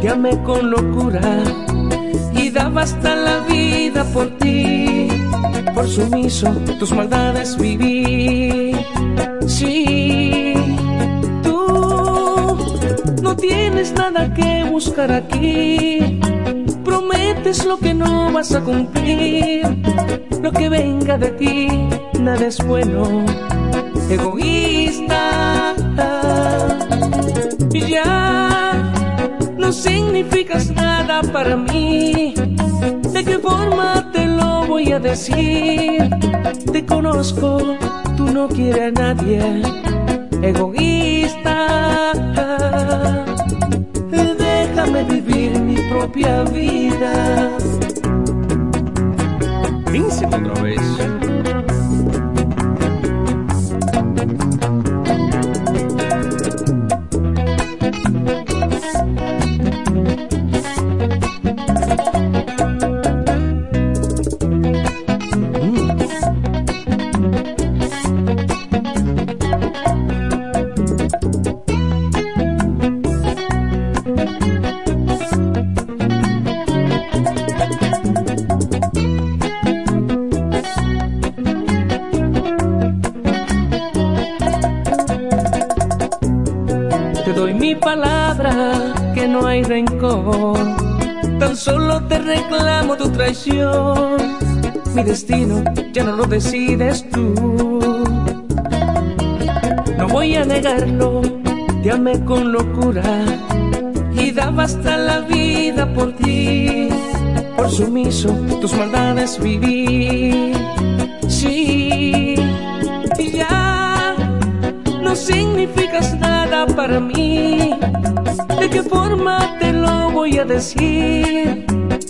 te con locura y daba hasta la vida por ti. Por sumiso, tus maldades viví. Sí, tú no tienes nada que buscar aquí. Prometes lo que no vas a cumplir. Lo que venga de ti, nada es bueno. Egoísta, ya no significas nada para mí. ¿De qué forma te lo voy a decir? Te conozco, tú no quieres a nadie. Egoísta, déjame vivir mi propia vida. Traición. Mi destino ya no lo decides tú. No voy a negarlo, te amé con locura y daba hasta la vida por ti. Por sumiso, tus maldades viví. Sí, y ya no significas nada para mí. ¿De qué forma te lo voy a decir?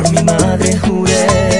por mi madre juré.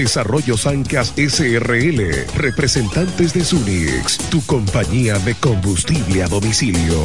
Desarrollo Sancas SRL, representantes de Sunix, tu compañía de combustible a domicilio.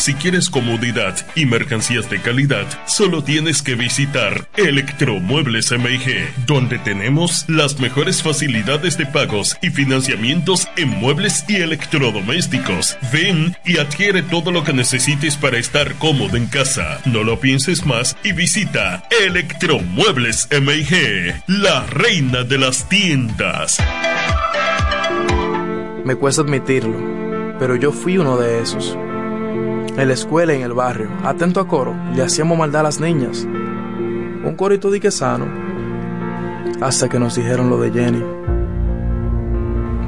Si quieres comodidad y mercancías de calidad, solo tienes que visitar Electromuebles MIG, donde tenemos las mejores facilidades de pagos y financiamientos en muebles y electrodomésticos. Ven y adquiere todo lo que necesites para estar cómodo en casa. No lo pienses más y visita Electromuebles MIG, la reina de las tiendas. Me cuesta admitirlo, pero yo fui uno de esos. En la escuela y en el barrio, atento a coro, le hacíamos maldad a las niñas. Un corito dique sano. Hasta que nos dijeron lo de Jenny.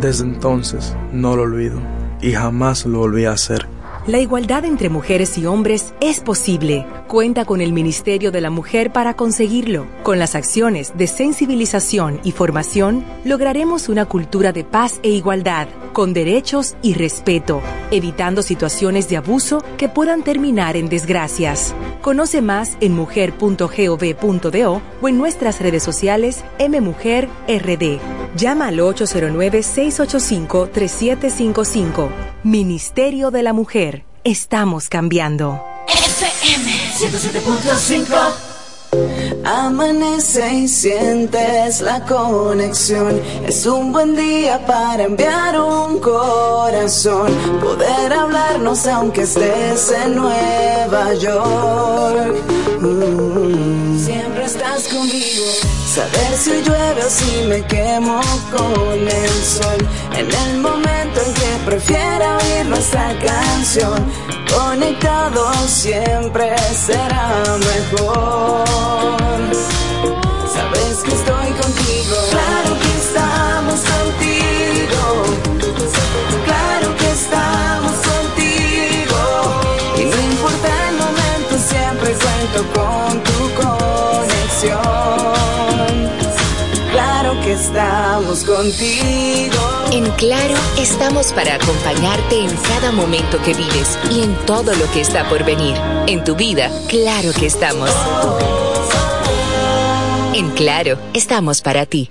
Desde entonces no lo olvido y jamás lo volví a hacer. La igualdad entre mujeres y hombres es posible. Cuenta con el Ministerio de la Mujer para conseguirlo. Con las acciones de sensibilización y formación, lograremos una cultura de paz e igualdad, con derechos y respeto, evitando situaciones de abuso que puedan terminar en desgracias. Conoce más en mujer.gov.do o en nuestras redes sociales MMujerRD. Llama al 809-685-3755. Ministerio de la Mujer. Estamos cambiando. FM 107.5 Amanece y sientes la conexión. Es un buen día para enviar un corazón. Poder hablarnos aunque estés en Nueva York. Mm. Saber si llueve o si me quemo con el sol. En el momento en que prefiera oír nuestra canción. Conectados siempre será mejor. Sabes que estoy contigo. Claro que estamos contigo. Claro que estamos contigo. Y no importa el momento, siempre cuento con contigo. En Claro, estamos para acompañarte en cada momento que vives y en todo lo que está por venir. En tu vida, claro que estamos. En Claro, estamos para ti.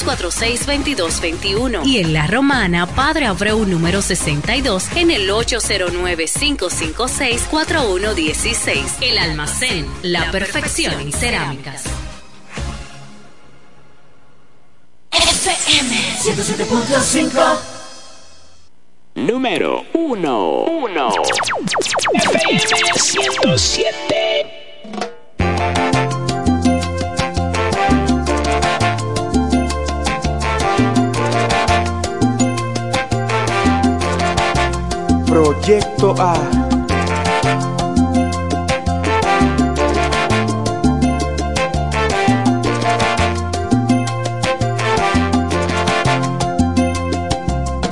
809-246-2221. Y en La Romana, Padre Abreu, número 62, en el 809-556-4116. El almacén, la perfección en cerámicas. FM 107.5 Número 1. 1. FM 107. Proyecto A.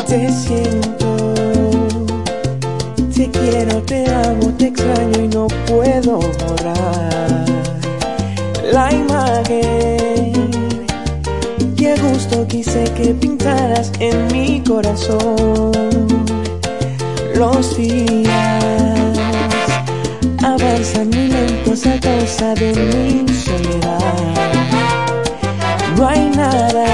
Te siento, te quiero, te amo, te extraño y no puedo borrar la imagen. Qué gusto quise que pintaras en mi corazón los días avanzan muy lentos a causa de mi soledad. No hay nada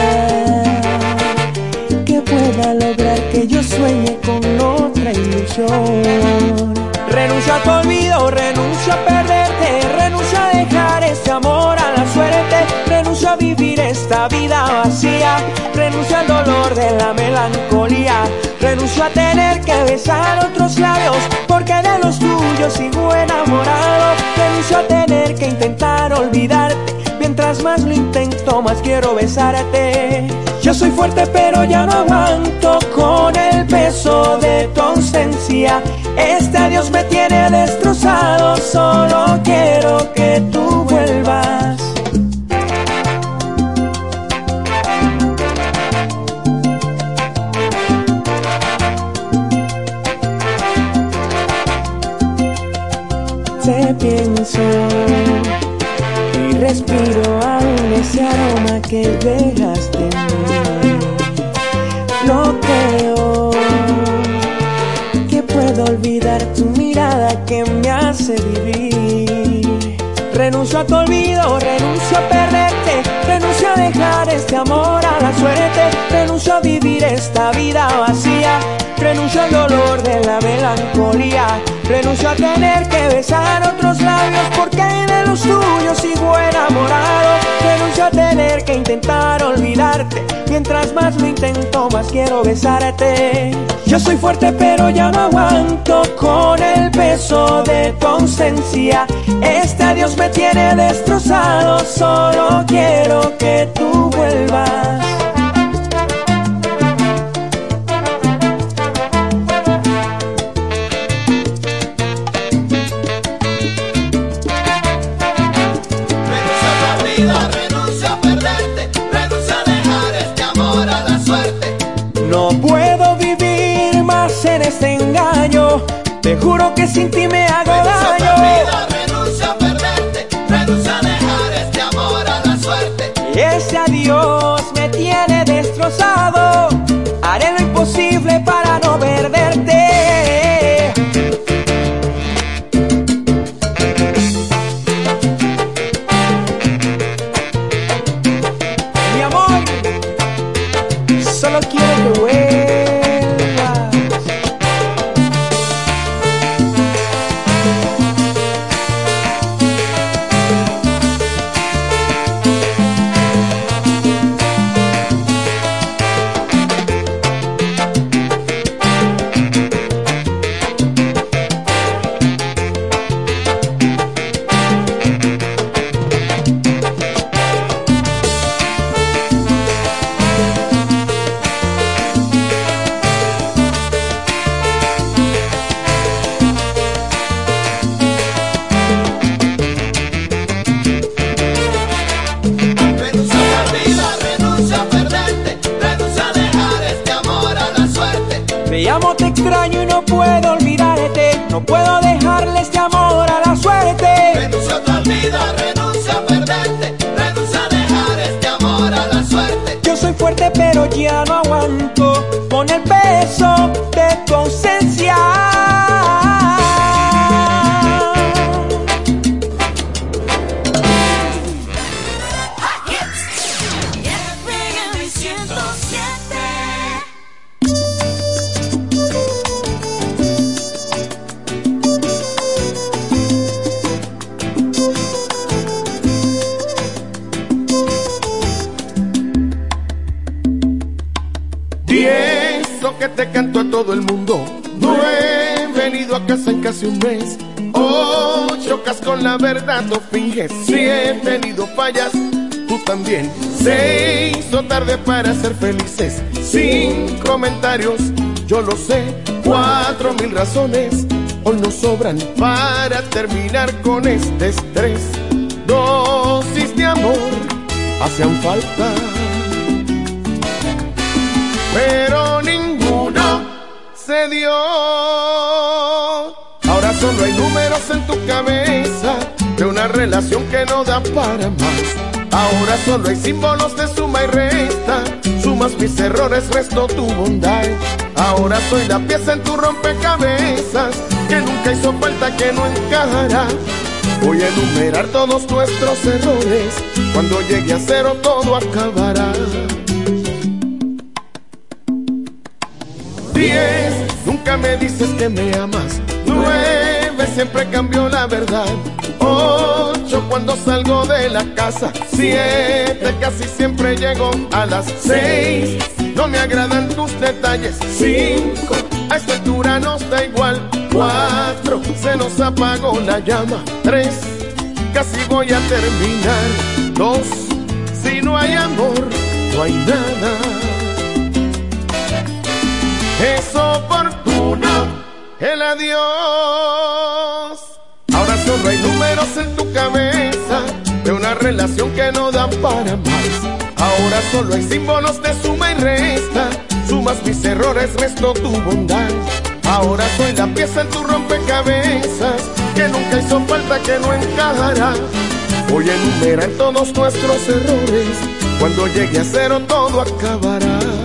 que pueda lograr que yo sueñe con otra ilusión. Renuncio a tu olvido, renuncio a perderte, renuncio a dejar este amor a la suerte, vivir esta vida vacía, renuncio al dolor de la melancolía, renuncio a tener que besar otros labios, porque de los tuyos sigo enamorado, renuncio a tener que intentar olvidarte, mientras más lo intento más quiero besarte. Yo soy fuerte pero ya no aguanto con el peso de tu ausencia. Este adiós me tiene destrozado, solo quiero que tú vuelvas. Y respiro aún ese aroma que dejaste en mí. No creo que puedo olvidar tu mirada que me hace vivir. Renuncio a tu olvido, renuncio a perderte, renuncio a dejar este amor a la suerte, renuncio a vivir esta vida vacía, renuncio al dolor de la melancolía, renuncio a tener que besar otros porque de los tuyos sigo enamorado, renuncio a tener que intentar olvidarte, mientras más lo intento más quiero besarte. Yo soy fuerte pero ya no aguanto con el peso de tu ausencia, este adiós me tiene destrozado, solo quiero que tú vuelvas. Te juro que sin ti me hago daño. Razones hoy nos sobran para terminar con este estrés. Dosis de amor hacían falta pero ninguno se dio. Ahora solo hay números en tu cabeza de una relación que no da para más. Ahora solo hay símbolos de suma y resta. Sumas mis errores, resto tu bondad. Ahora soy la pieza en tu rompecabezas que nunca hizo falta que no encajará. Voy a enumerar todos nuestros errores. Cuando llegue a cero todo acabará. Diez, nunca me dices que me amas. Nueve, siempre cambió la verdad. Ocho, cuando salgo de la casa. Siete, casi siempre llego a las seis. No me agradan tus detalles. Cinco, a esta altura nos da igual. Cuatro, se nos apagó la llama. Tres, casi voy a terminar. Dos, si no hay amor, no hay nada. Es oportuno el adiós. Ahora solo hay números en tu cabeza de una relación que no da para más. Ahora solo hay símbolos de suma y resta. Sumas mis errores, resto tu bondad. Ahora soy la pieza en tu rompecabezas que nunca hizo falta que no encajará. Voy a enumerar todos nuestros errores. Cuando llegue a cero todo acabará.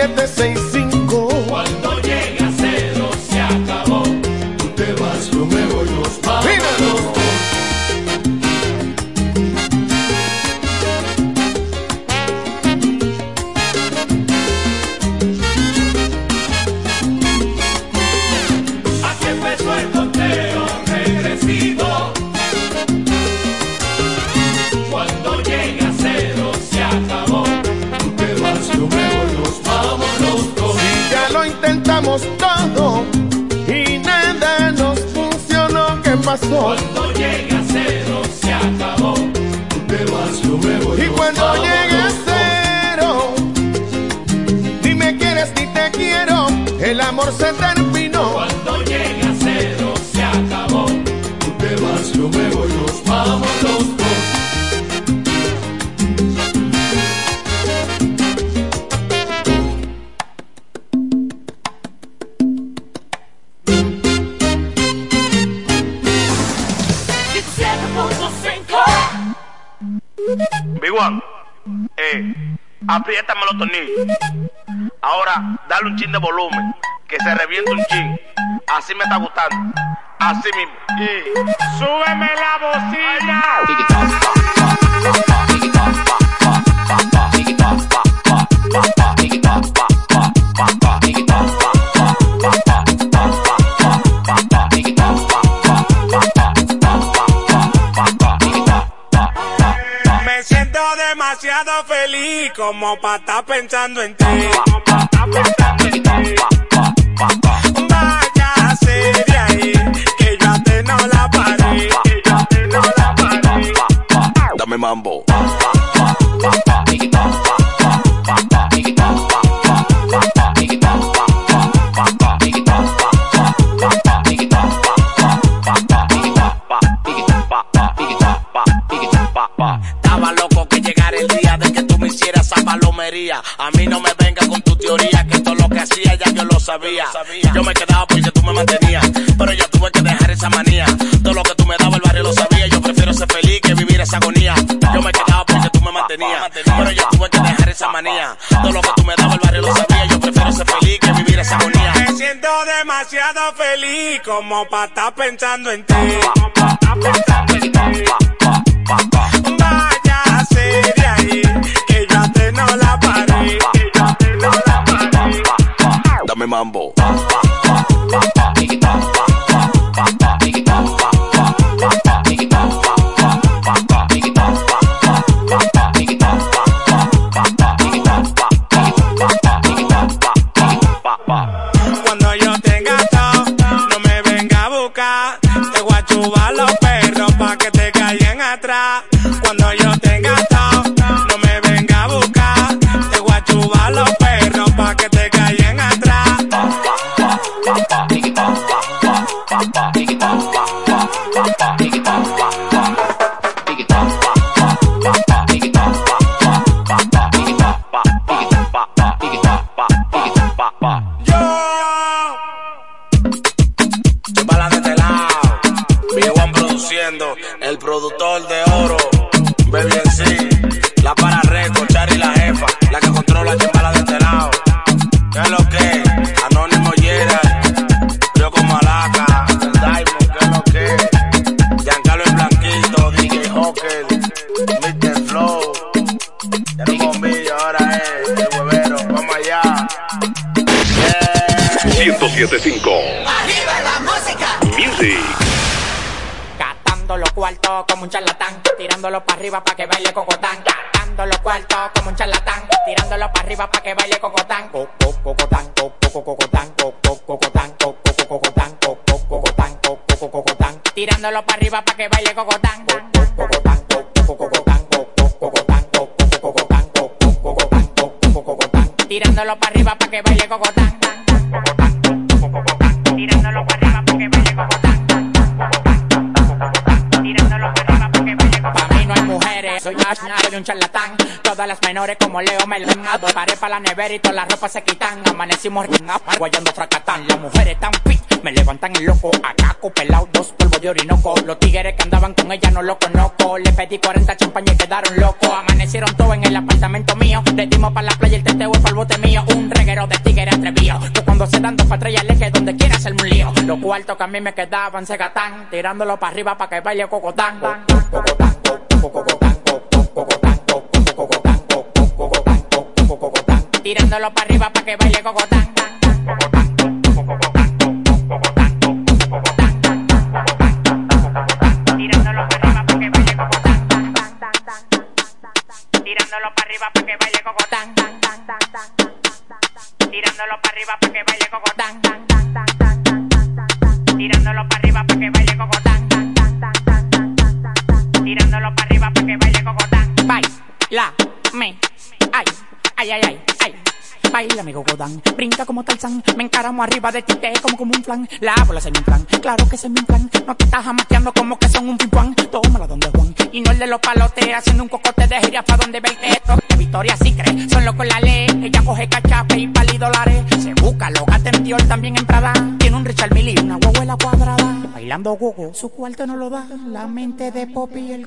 98765. Cuando amor se terminó. Así mismo. Y súbeme la Me siento demasiado feliz como para estar pensando en ti. Para estar pensando en ti. Como Leo me lo Paré para la nevera y todas las ropas se quitan. Amanecimos guayando fracatán. Las mujeres tan fit, me levantan el loco. Acá pelado, dos polvos de orinoco. Los tigres que andaban con ella no lo conozco. Le pedí 40 champañas y quedaron locos. Amanecieron todos en el apartamento mío. Le dimos para la playa el teteo y para el bote mío. Un reguero de tigres atrevido. Que cuando se dan dos patrullas le que donde quiera hacerme un lío. Los cuartos que a mí me quedaban se gatán. Tirándolo para arriba para que baile. Cocotán, Tirándolo para arriba para que baile cocotán. Me encaramo arriba de ti, te como como un plan, la bola es mi plan, claro que es mi plan, no te estás jamateando como que son un pimpán, tómala donde Juan, y no el de los palotes, haciendo un cocote de gira pa' donde ve esto, de Victoria sí cree, son locos la ley, ella coge cachape y pali dólares, se busca, lo gata en también en Prada, tiene un Richard Mille y una guaguela cuadrada, bailando gogo, su cuarto no lo da, la mente de Poppy el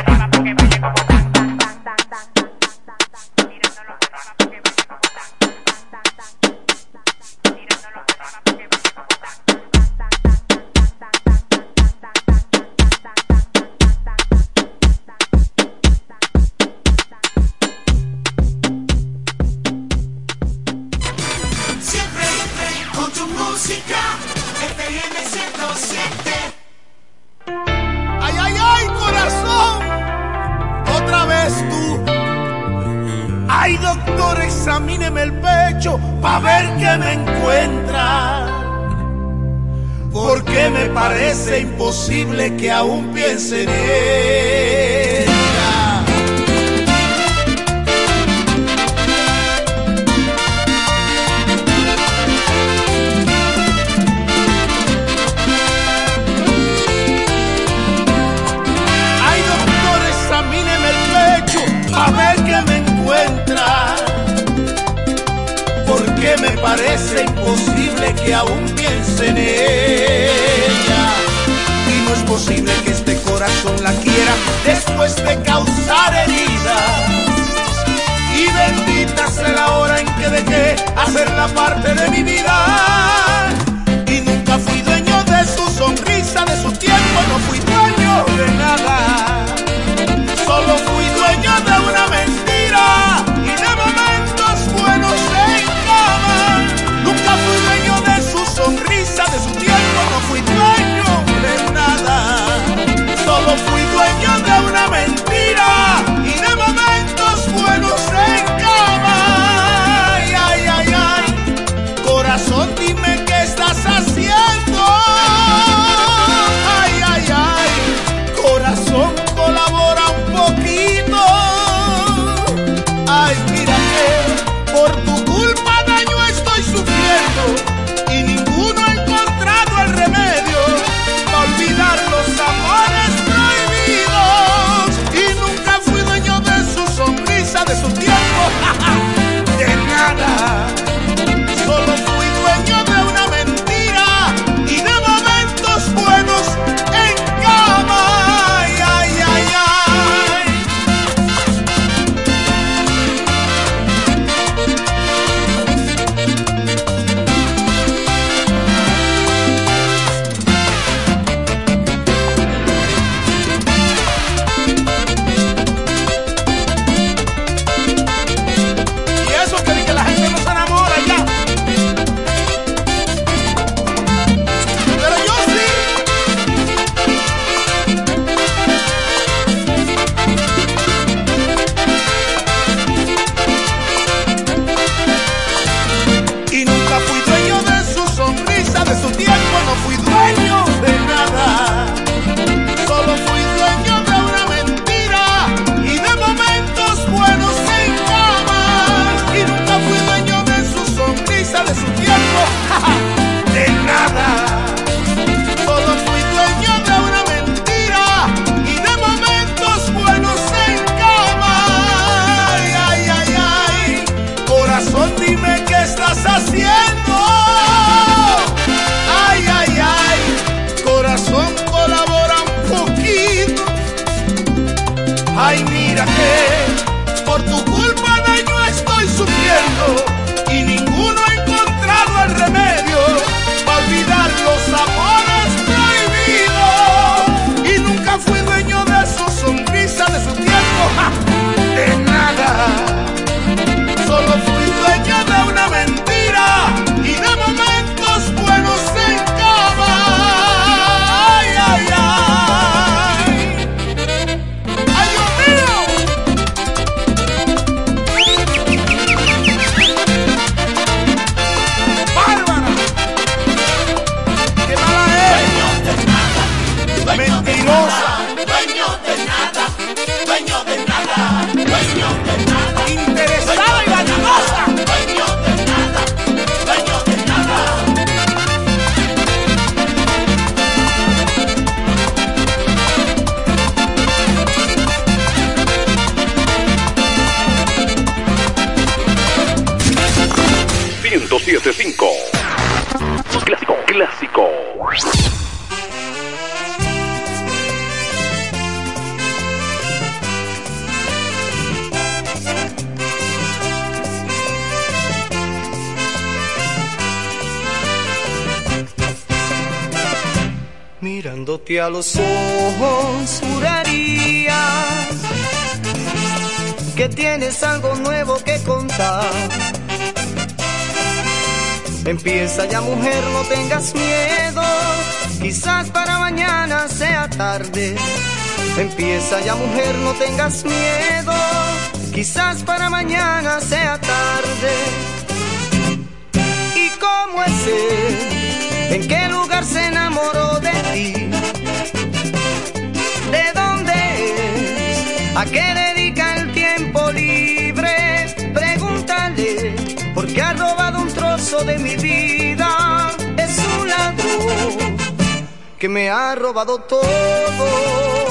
pa' ver qué me encuentra. Porque me parece imposible que aún piense en parece imposible que aún piense en ella. Y no es posible que este corazón la quiera después de causar heridas. Y bendita sea la hora en que dejé hacerla parte de mi vida. Y nunca fui dueño de su sonrisa, de su tiempo, no fui dueño de nada. princesa, ya mujer, no tengas miedo. Quizás para mañana sea tarde. ¿Y cómo es él? ¿En qué lugar se enamoró de ti? ¿De dónde es? ¿A qué dedica el tiempo libre? Pregúntale, porque ha robado un trozo de mi vida. Es un ladrón que me ha robado todo.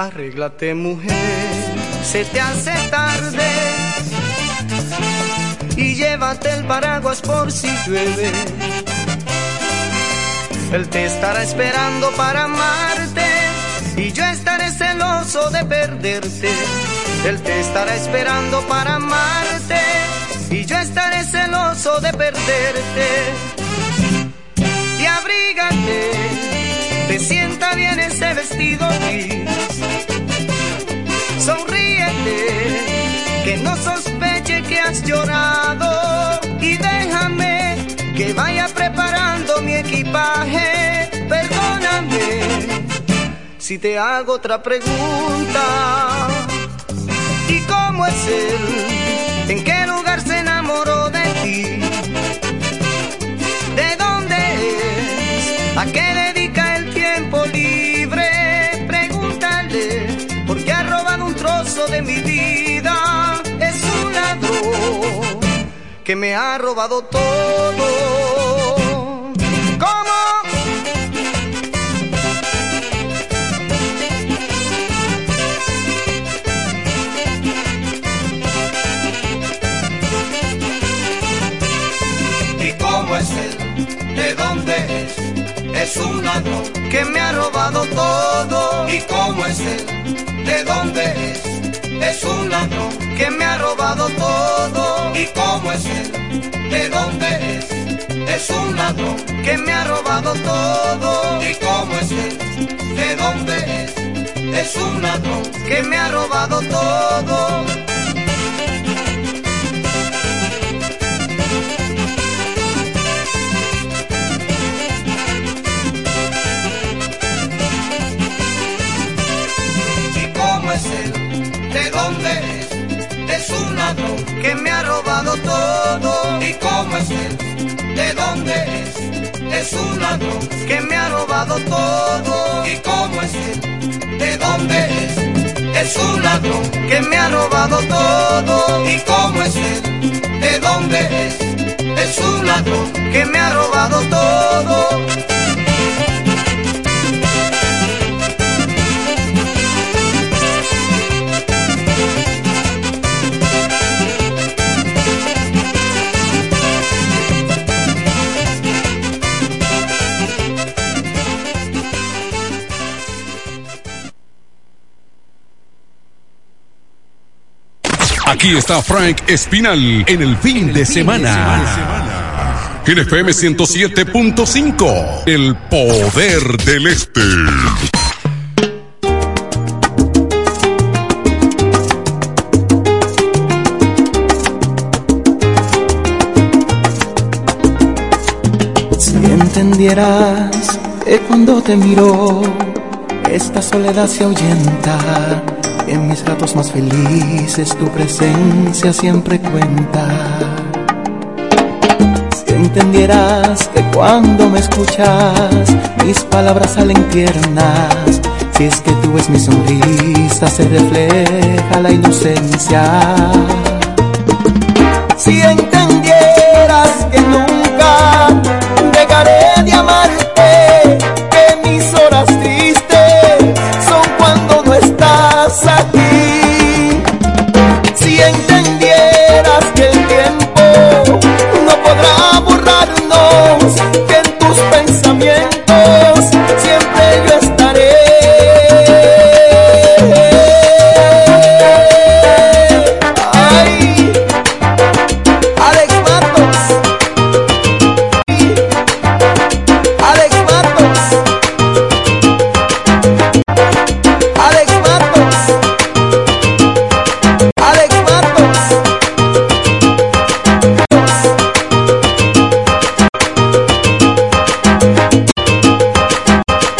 Arréglate mujer, se te hace tarde y llévate el paraguas por si llueve. Él te estará esperando para amarte y yo estaré celoso de perderte. Él te estará esperando para amarte y yo estaré celoso de perderte. Y abrígate, te sienta bien ese vestido gris. Sospeche que has llorado y déjame que vaya preparando mi equipaje. Perdóname si te hago otra pregunta. ¿Y cómo es él? ¿En qué lugar se enamoró de ti? ¿De dónde es? ¿A qué dedica el tiempo libre? Pregúntale, porque ha robado un trozo de mi vida. Que me ha robado todo. ¿Cómo? ¿Y cómo es él? ¿De dónde es? Es un ladrón que me ha robado todo. ¿Y cómo es él? ¿De dónde es? Es un ladrón que me ha robado todo. ¿Y cómo es él? ¿De dónde es? Es un ladrón que me ha robado todo. ¿Y cómo es él? ¿De dónde es? Es un ladrón que me ha robado todo. Que me ha robado todo. ¿Y cómo es él? ¿De dónde es? Es un ladrón que me ha robado todo. ¿Y cómo es él? ¿De dónde es? Es un ladrón que me ha robado todo. ¿Y cómo es él? ¿De dónde es? Es un ladrón que me ha robado todo. Aquí está Frank Espinal en el fin, de, semana. En FM 107.5, el poder del este. Si entendieras que cuando te miro, esta soledad se ahuyenta. En mis ratos más felices tu presencia siempre cuenta. Si entendieras que cuando me escuchas, mis palabras salen tiernas. Si es que tú ves mi sonrisa, se refleja la inocencia. Si entendieras que nunca